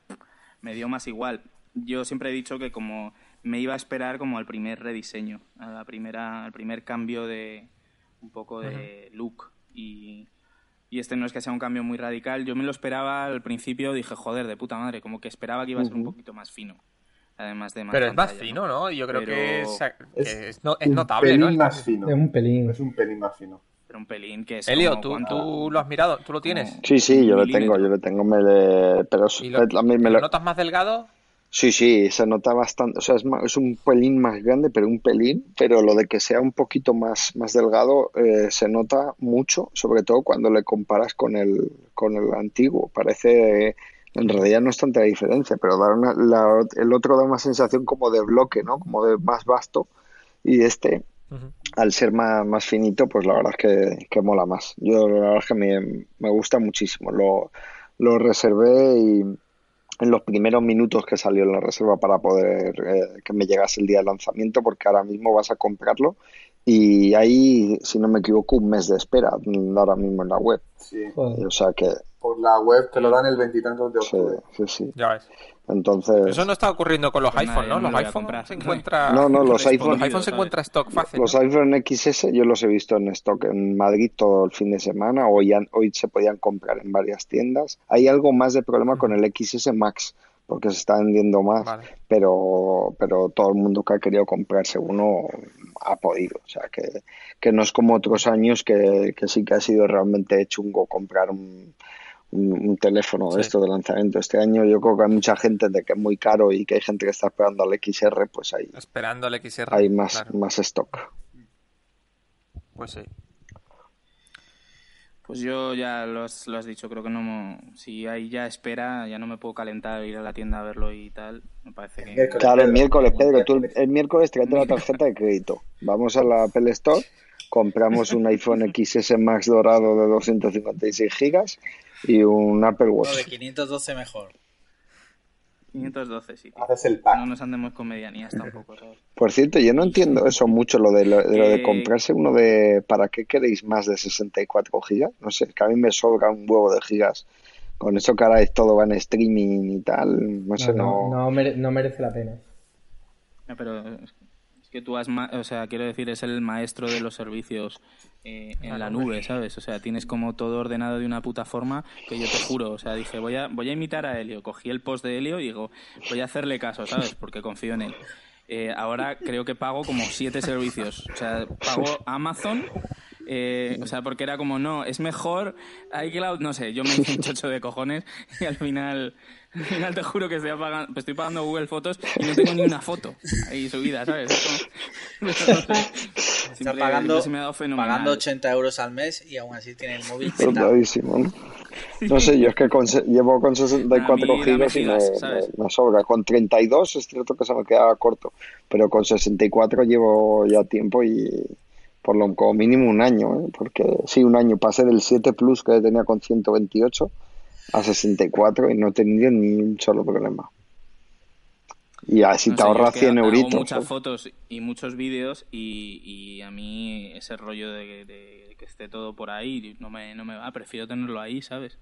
[SPEAKER 1] me dio más igual. Yo siempre he dicho que como me iba a esperar como al primer rediseño, a la primera, al primer cambio de un poco de look y, y este no es que sea un cambio muy radical. Yo me lo esperaba al principio, dije, joder, de puta madre, como que esperaba que iba a ser un poquito más fino. Además de más
[SPEAKER 2] Pero es más fino, ¿no? Yo creo que, es, es, notable, ¿no?
[SPEAKER 6] Más fino.
[SPEAKER 5] Es un pelín.
[SPEAKER 6] Es un pelín más fino.
[SPEAKER 1] pero un pelín que es.
[SPEAKER 2] Elio, ¿tú, lo has mirado? ¿Tú lo tienes?
[SPEAKER 3] Sí, sí, yo lo tengo, yo lo tengo. Me pero
[SPEAKER 2] lo, me lo... notas más delgado?
[SPEAKER 3] Sí, sí, se nota bastante. O sea, es, es, un pelín más grande, pero un pelín. Pero lo de que sea un poquito más, más delgado eh, se nota mucho, sobre todo cuando le comparas con el, con el antiguo. Parece. En realidad no es tanta diferencia, pero el otro da una sensación como de bloque, ¿no? Como de más vasto. Y este, al ser más, más finito, pues la verdad es que, mola más. Yo la verdad es que me, me gusta muchísimo. Lo, lo reservé y en los primeros minutos que salió en la reserva para poder eh, que me llegase el día de lanzamiento, porque ahora mismo vas a comprarlo y hay, si no me equivoco, un mes de espera ahora mismo en la web. Sí. O sea que...
[SPEAKER 6] Por la web te lo dan el veintitantos de octubre.
[SPEAKER 3] Sí, sí, sí.
[SPEAKER 2] Ya ves.
[SPEAKER 3] Entonces...
[SPEAKER 2] Eso no está ocurriendo con los pues iPhones, ¿no? Los iPhones se encuentra...
[SPEAKER 3] No, no, los iPhones...
[SPEAKER 2] Los se encuentra stock fácil.
[SPEAKER 3] Los iPhone XS yo los he visto en stock en Madrid todo el fin de semana. Hoy, hoy se podían comprar en varias tiendas. Hay algo más de problema con el XS Max porque se está vendiendo más, pero, pero todo el mundo que ha querido comprarse uno ha podido. O sea, que, que no es como otros años que, que sí que ha sido realmente chungo comprar un, un, teléfono de esto de lanzamiento. Este año yo creo que hay mucha gente de que es muy caro y que hay gente que está esperando al XR, pues ahí
[SPEAKER 2] esperando al XR,
[SPEAKER 3] hay más, más stock.
[SPEAKER 2] Pues sí.
[SPEAKER 1] Pues yo ya lo has, lo has dicho, creo que no. Si hay ya espera, ya no me puedo calentar ir a la tienda a verlo y tal. Me parece que.
[SPEAKER 3] Claro, el miércoles, Pedro, tú el, miércoles traete la tarjeta de crédito. Vamos a la Apple Store, compramos un iPhone XS Max dorado de 256 gigas y un Apple Watch.
[SPEAKER 4] No, de 512 mejor.
[SPEAKER 1] 512, sí.
[SPEAKER 6] Haces el pack.
[SPEAKER 1] No nos andemos con medianías tampoco.
[SPEAKER 3] Por cierto, yo no entiendo eso mucho, lo de, lo, de, comprarse uno de... ¿Para qué queréis más de 64 gigas? No sé, que a mí me sobra un huevo de gigas. Con eso que ahora es todo va en streaming y tal, no sé,
[SPEAKER 5] no... No, no merece la pena.
[SPEAKER 1] pero que tú has, o sea, quiero decir, es el maestro de los servicios eh, en la nube, ¿sabes? O sea, tienes como todo ordenado de una puta forma que yo te juro, o sea, dije, voy a, voy a imitar a Helio, cogí el post de Helio y digo, voy a hacerle caso, ¿sabes? Porque confío en él. Eh, ahora creo que pago como siete servicios, o sea, pago Amazon, eh, o sea, porque era como, no, es mejor iCloud, no sé, yo me hice un chocho de cojones y al final, al final te juro que estoy pagando, estoy pagando Google Fotos y no tengo ni una foto ahí subida, ¿sabes?
[SPEAKER 4] Está pagando, pagando 80 euros al mes y aún así tiene el móvil
[SPEAKER 3] ¿no? No sé, yo es que llevo con 64 gigas y me, sobra. Con 32 es cierto que se me quedaba corto, pero con 64 llevo ya tiempo y por lo como mínimo un año, ¿eh? porque sí, un año pasé del 7 Plus que tenía con 128 a 64 y no he tenido ni un solo problema. Y así te ahorras 100 euritos.
[SPEAKER 1] muchas pues. fotos y muchos vídeos y, a mí ese rollo de, que esté todo por ahí no me, no me va. Prefiero tenerlo ahí, ¿sabes?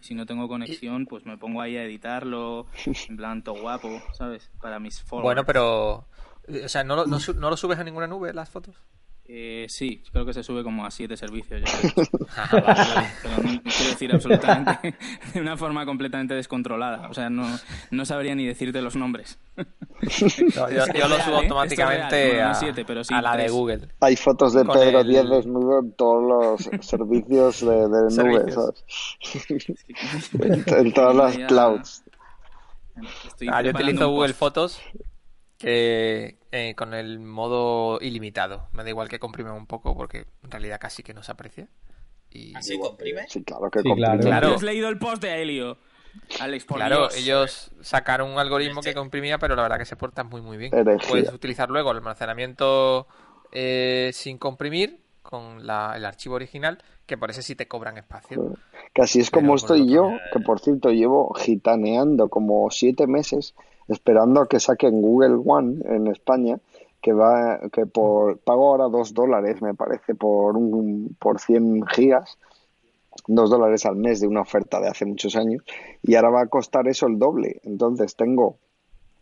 [SPEAKER 1] Si no tengo conexión, pues me pongo ahí a editarlo, en plan todo guapo, ¿sabes? Para mis fotos.
[SPEAKER 2] Bueno, pero... O sea, ¿no, no, ¿no lo subes a ninguna nube las fotos?
[SPEAKER 1] Eh, sí, creo que se sube como a siete servicios. Ya. Ah, pero no, quiero decir absolutamente de una forma completamente descontrolada. O sea, no, no sabría ni decirte los nombres.
[SPEAKER 2] yo, lo subo ¿eh? automáticamente a, la de Google.
[SPEAKER 3] Hay fotos de Pedro Díaz desnudo en todos los servicios de, de nube, en, todas las clouds.
[SPEAKER 2] Ah, yo utilizo Google Fotos que eh, con el modo ilimitado. Me da igual que comprime un poco porque en realidad casi que no se aprecia. Y...
[SPEAKER 4] ¿Así comprime?
[SPEAKER 3] Sí, claro que comprime.
[SPEAKER 1] Claro. ¿Has leído el post de Helio? Alex,
[SPEAKER 2] claro, ellos sacaron un algoritmo que comprimía, pero la verdad que se porta muy muy bien. Puedes utilizar luego el almacenamiento eh, sin comprimir con el archivo original, que por eso sí te cobran espacio.
[SPEAKER 3] Casi es como estoy yo, que por cierto llevo gitaneando como siete meses esperando a que saquen Google One en España, que va que por pago ahora dos dólares me parece por un por 100 gigas dos dólares al mes de una oferta de hace muchos años y ahora va a costar eso el doble. Entonces tengo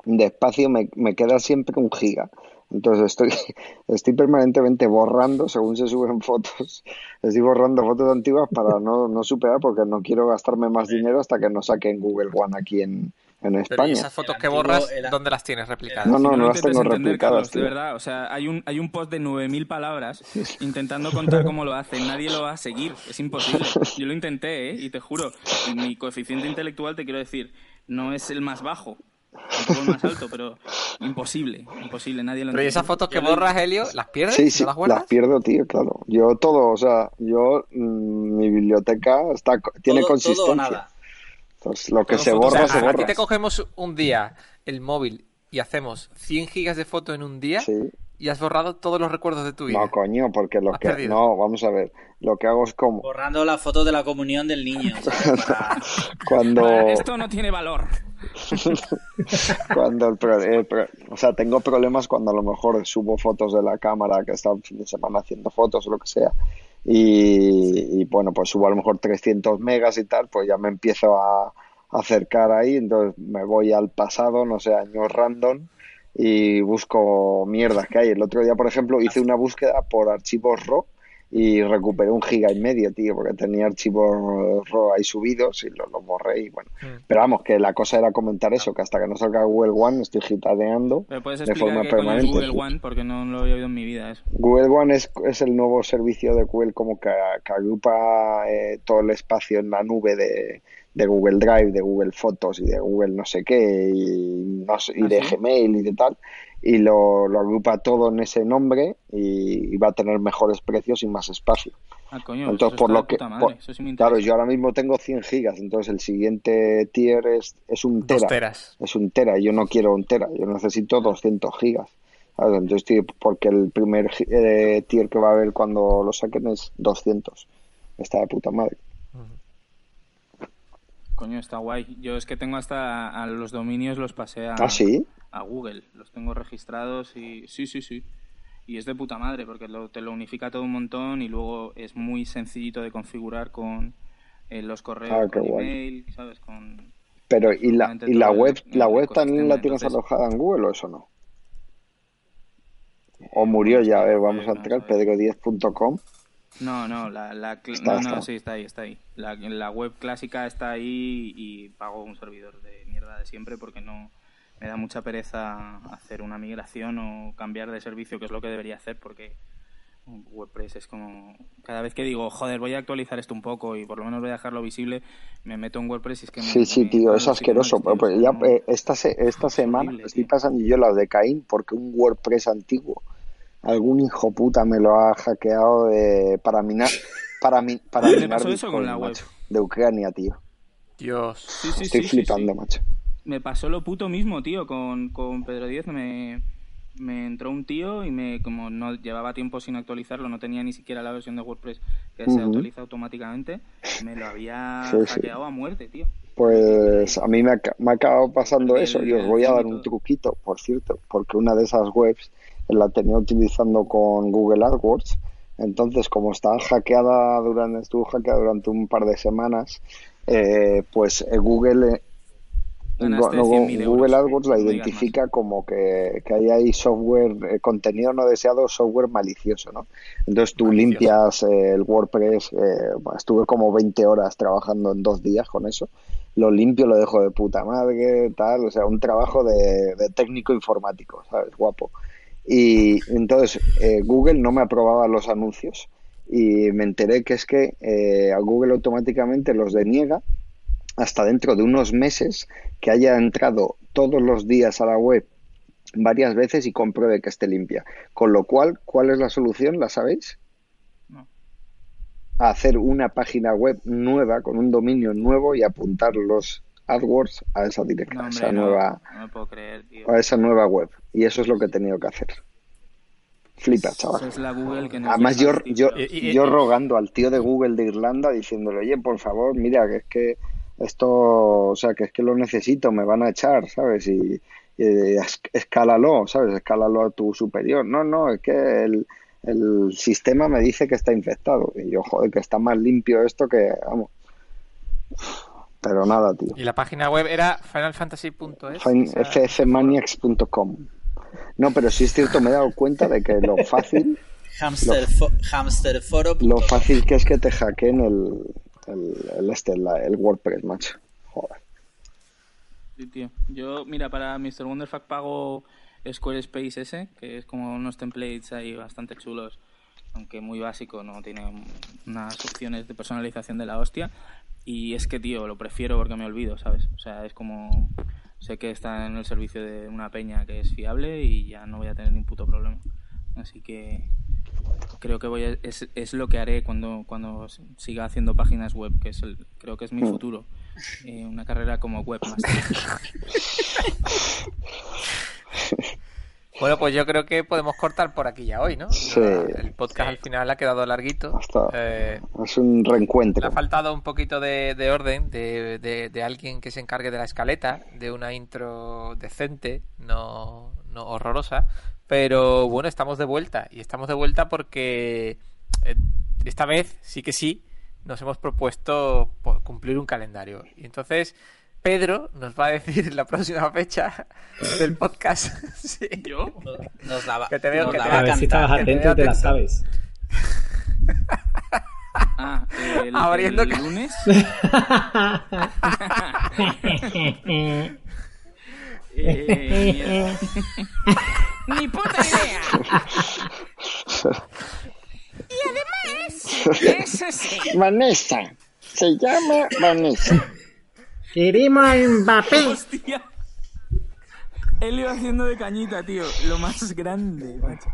[SPEAKER 3] de espacio me, me queda siempre un giga. Entonces estoy estoy permanentemente borrando según se suben fotos estoy borrando fotos antiguas para no, no superar porque no quiero gastarme más dinero hasta que no saquen Google One aquí en, en España.
[SPEAKER 2] esas fotos que borras, ¿dónde las tienes replicadas?
[SPEAKER 3] No, no, no, las tengo replicadas.
[SPEAKER 1] de verdad, o sea, hay un, hay un post de 9.000 palabras intentando contar cómo lo hacen. Nadie lo va a seguir, es imposible. Yo lo intenté, ¿eh? Y te juro, mi coeficiente intelectual, te quiero decir, no es el más bajo. Tampoco el más alto, pero imposible, imposible, nadie lo
[SPEAKER 2] Pero ¿y esas fotos que borras, Helio, las pierdes?
[SPEAKER 3] Sí, sí, las, las, pierdo, tío, claro. Yo todo, o sea, yo, mm, mi biblioteca está, tiene consistencia. Todo nada. Entonces, lo que se borra, se borra.
[SPEAKER 2] Aquí te cogemos un día el móvil y hacemos 100 gigas de foto en un día y has borrado todos los recuerdos de tu vida.
[SPEAKER 3] No, coño, porque lo que... No, vamos a ver. Lo que hago es como...
[SPEAKER 4] Borrando la foto de la comunión del niño.
[SPEAKER 3] Cuando...
[SPEAKER 1] Esto no tiene valor.
[SPEAKER 3] cuando el, o sea, tengo problemas cuando a lo mejor subo fotos de la cámara que está un fin de semana haciendo fotos o lo que sea y, bueno, pues subo a lo mejor 300 megas y tal, pues ya me empiezo a, acercar ahí, entonces me voy al pasado, no sé, años random y busco mierdas que hay. El otro día, por ejemplo, hice una búsqueda por archivos RAW y recuperé un giga y medio, tío, porque tenía archivos RAW ahí subidos y los lo borré y bueno. Mm. Pero vamos, que la cosa era comentar eso, que hasta que no salga Google One estoy gitadeando
[SPEAKER 1] de forma permanente. Google One? Porque no, lo había oído en mi vida eso.
[SPEAKER 3] Google One es, es el nuevo servicio de Google como que, agrupa eh, todo el espacio en la nube de, de Google Drive, de Google Fotos y de Google no sé qué y, no y ¿Ah, de Gmail y de tal y lo, lo, agrupa todo en ese nombre y, va a tener mejores precios y más espacio.
[SPEAKER 1] Ah, coño, entonces, por lo que,
[SPEAKER 3] claro, yo ahora mismo tengo 100 gigas, entonces el siguiente tier es, es un tera. Es un tera, yo no quiero un tera, yo necesito 200 gigas. Entonces, porque el primer eh, tier que va a haber cuando lo saquen es 200. Está de puta madre.
[SPEAKER 1] Coño, está guay. Yo es que tengo hasta a los dominios los pasé a,
[SPEAKER 3] ¿Ah, sí?
[SPEAKER 1] A Google. Los tengo registrados y sí, sí, sí. Y es de puta madre porque te lo unifica todo un montón y luego es muy sencillito de configurar con eh, los correos, ah, con email, ¿sabes? Con,
[SPEAKER 3] Pero ¿y la, y la web, la web también la tienes alojada en Google o eso no? O murió ya, a ver, vamos a entrar, pedro10.com.
[SPEAKER 1] No, no, la, la no, no, sí, está ahí, está ahí. La, la web clásica está ahí y pago un servidor de mierda de siempre porque no me da mucha pereza hacer una migración o cambiar de servicio, que es lo que debería hacer porque WordPress es como cada vez que digo, joder, voy a actualizar esto un poco y por lo menos voy a dejarlo visible, me meto en WordPress y es que
[SPEAKER 3] Sí, sí, tío, es asqueroso, ya eh, esta esta semana estoy pasando yo las de Caín porque un WordPress antiguo algún hijo puta me lo ha hackeado de, para minar para, mi, para
[SPEAKER 1] minar eso con la web?
[SPEAKER 3] de Ucrania, tío.
[SPEAKER 2] Dios.
[SPEAKER 3] Estoy flipando, macho.
[SPEAKER 1] Me pasó lo puto mismo, tío, con, con Pedro 10 me, me entró un tío y me como no llevaba tiempo sin actualizarlo, no tenía ni siquiera la versión de WordPress que se actualiza automáticamente, me lo había hackeado a muerte, tío.
[SPEAKER 3] Pues a mí me ha, me ha acabado pasando eso. y os voy a dar un truquito, por cierto, porque una de esas webs la tenía utilizando con Google AdWords. Entonces, como estaba hackeada durante, estuvo hackeada durante un par de semanas, eh, pues eh, Google, eh, Google AdWords la identifica como que, que ahí hay software, contenido no deseado, software malicioso, ¿no? Entonces tú limpias el WordPress, estuve como 20 horas trabajando en dos días con eso, lo limpio, lo dejo de puta madre, tal, o sea, un trabajo de, de técnico informático, ¿sabes? Guapo. Y entonces eh, Google no me aprobaba los anuncios y me enteré que es que eh, a Google automáticamente los deniega hasta dentro de unos meses que haya entrado todos los días a la web varias veces y compruebe que esté limpia. Con lo cual, ¿cuál es la solución? ¿La sabéis? No. hacer una página web nueva con un dominio nuevo y apuntar los AdWords a esa directa, a esa nueva, a esa nueva web. Y eso es lo que he tenido que hacer. Flipa, chaval. Además, yo, yo, yo rogando al tío de Google de Irlanda diciéndole, oye, por favor, mira, que es que esto, o sea, que es que lo necesito, me van a echar, ¿sabes? Y, escálalo, ¿sabes? Escálalo a tu superior. No, no, es que el, el sistema me dice que está infectado. Y yo, joder, que está más limpio esto que, vamos. Pero nada, tío.
[SPEAKER 2] ¿Y la página web era finalfantasy.es?
[SPEAKER 3] ffmaniacs.com. No, pero sí es cierto, me he dado cuenta de que lo fácil.
[SPEAKER 4] Hamsterforo.
[SPEAKER 3] Lo fácil que es que te hackeen el, el, el, este, el WordPress, macho. Joder.
[SPEAKER 1] Sí, tío. Yo, mira, para Mr. Wonderfuck pago Squarespace ese, que es como unos templates ahí bastante chulos, aunque muy básico, no tiene unas opciones de personalización de la hostia. Y es que, tío, lo prefiero porque me olvido, ¿sabes? O sea, es como... Sé que está en el servicio de una peña que es fiable y ya no voy a tener ni un puto problema. Así que creo que voy es, es, lo que haré cuando, cuando siga haciendo páginas web, que es el, creo que es mi mm. futuro. Eh, una carrera como webmaster.
[SPEAKER 2] Bueno, pues yo creo que podemos cortar por aquí ya hoy, ¿no?
[SPEAKER 3] Sí.
[SPEAKER 2] El podcast al final ha quedado larguito.
[SPEAKER 3] Eh, es un reencuentro.
[SPEAKER 2] Le ha faltado un poquito de, orden de, de, alguien que se encargue de la escaleta, de una intro decente, no, no horrorosa. Pero bueno, estamos de vuelta. Y estamos de vuelta porque eh, esta vez sí que sí nos hemos propuesto cumplir un calendario. Y entonces Pedro nos va a decir la próxima fecha del podcast.
[SPEAKER 4] sí. ¿Yo? Nos daba.
[SPEAKER 5] Que te veo que te A ver si estabas atento te la sabes.
[SPEAKER 1] Ah, el, Abriendo el lunes. eh, Ni puta idea. y además, sí.
[SPEAKER 3] Vanessa. Se llama Vanessa.
[SPEAKER 5] Queremos Mbappé. Hostia.
[SPEAKER 1] Él iba haciendo de cañita, tío. Lo más grande, macho.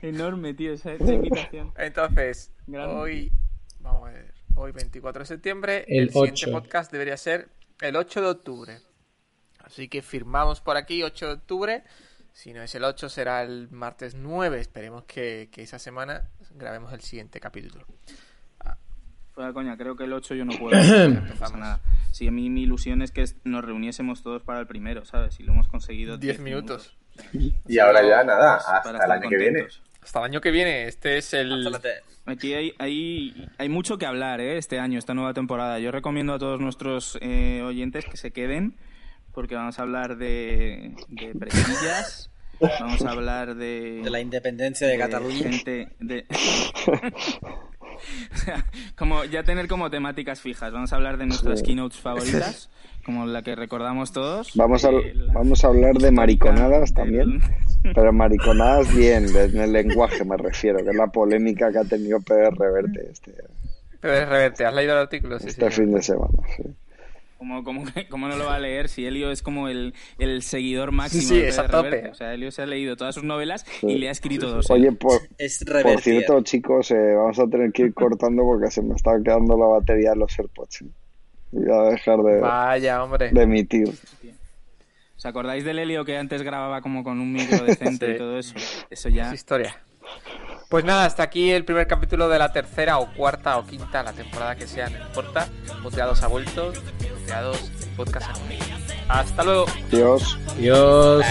[SPEAKER 1] Enorme, tío, esa, invitación.
[SPEAKER 2] Entonces, hoy, vamos a ver, hoy 24 de septiembre, el, siguiente podcast debería ser el 8 de octubre. Así que firmamos por aquí 8 de octubre. Si no es el 8, será el martes 9. Esperemos que, que esa semana grabemos el siguiente capítulo.
[SPEAKER 1] Fuera coña, creo que el 8 yo no puedo. empezar nada. Si a mí mi ilusión es que nos reuniésemos todos para el primero, ¿sabes? Y lo hemos conseguido.
[SPEAKER 2] 10 minutos.
[SPEAKER 6] Y ahora ya nada, hasta el año que viene.
[SPEAKER 2] Hasta el año que viene, este es el...
[SPEAKER 1] Aquí hay, hay, hay, mucho que hablar ¿eh? este año, esta nueva temporada. Yo recomiendo a todos nuestros eh, oyentes que se queden, porque vamos a hablar de, de presillas, vamos a hablar de...
[SPEAKER 4] De la independencia de, de Cataluña.
[SPEAKER 1] Gente de... como ya tener como temáticas fijas. Vamos a hablar de nuestras keynotes favoritas, como la que recordamos todos.
[SPEAKER 3] Vamos a, vamos a hablar de mariconadas también, pero mariconadas bien, en el lenguaje me refiero, que es la polémica que ha tenido PR Reverte este,
[SPEAKER 2] PR Reverte, ¿has leído el artículo?
[SPEAKER 3] este fin de semana, sí.
[SPEAKER 1] Como, como, como, no lo va a leer si Elio es como el, el seguidor máximo
[SPEAKER 2] sí, de tope.
[SPEAKER 1] O sea, Elio se ha leído todas sus novelas y le ha escrito dos.
[SPEAKER 3] Oye, por, por cierto, chicos, eh, vamos a tener que ir cortando porque se me está quedando la batería de los AirPods. ¿eh? Voy a dejar de,
[SPEAKER 2] Vaya, hombre.
[SPEAKER 3] de emitir.
[SPEAKER 1] ¿Os acordáis del Helio que antes grababa como con un micro decente y todo eso? Eso ya.
[SPEAKER 2] Es historia. Pues nada, hasta aquí el primer capítulo de la tercera o cuarta o quinta, la temporada que sea, no importa. Muteados ha vuelto, muteados podcast en Hasta luego.
[SPEAKER 3] Dios.
[SPEAKER 5] Dios.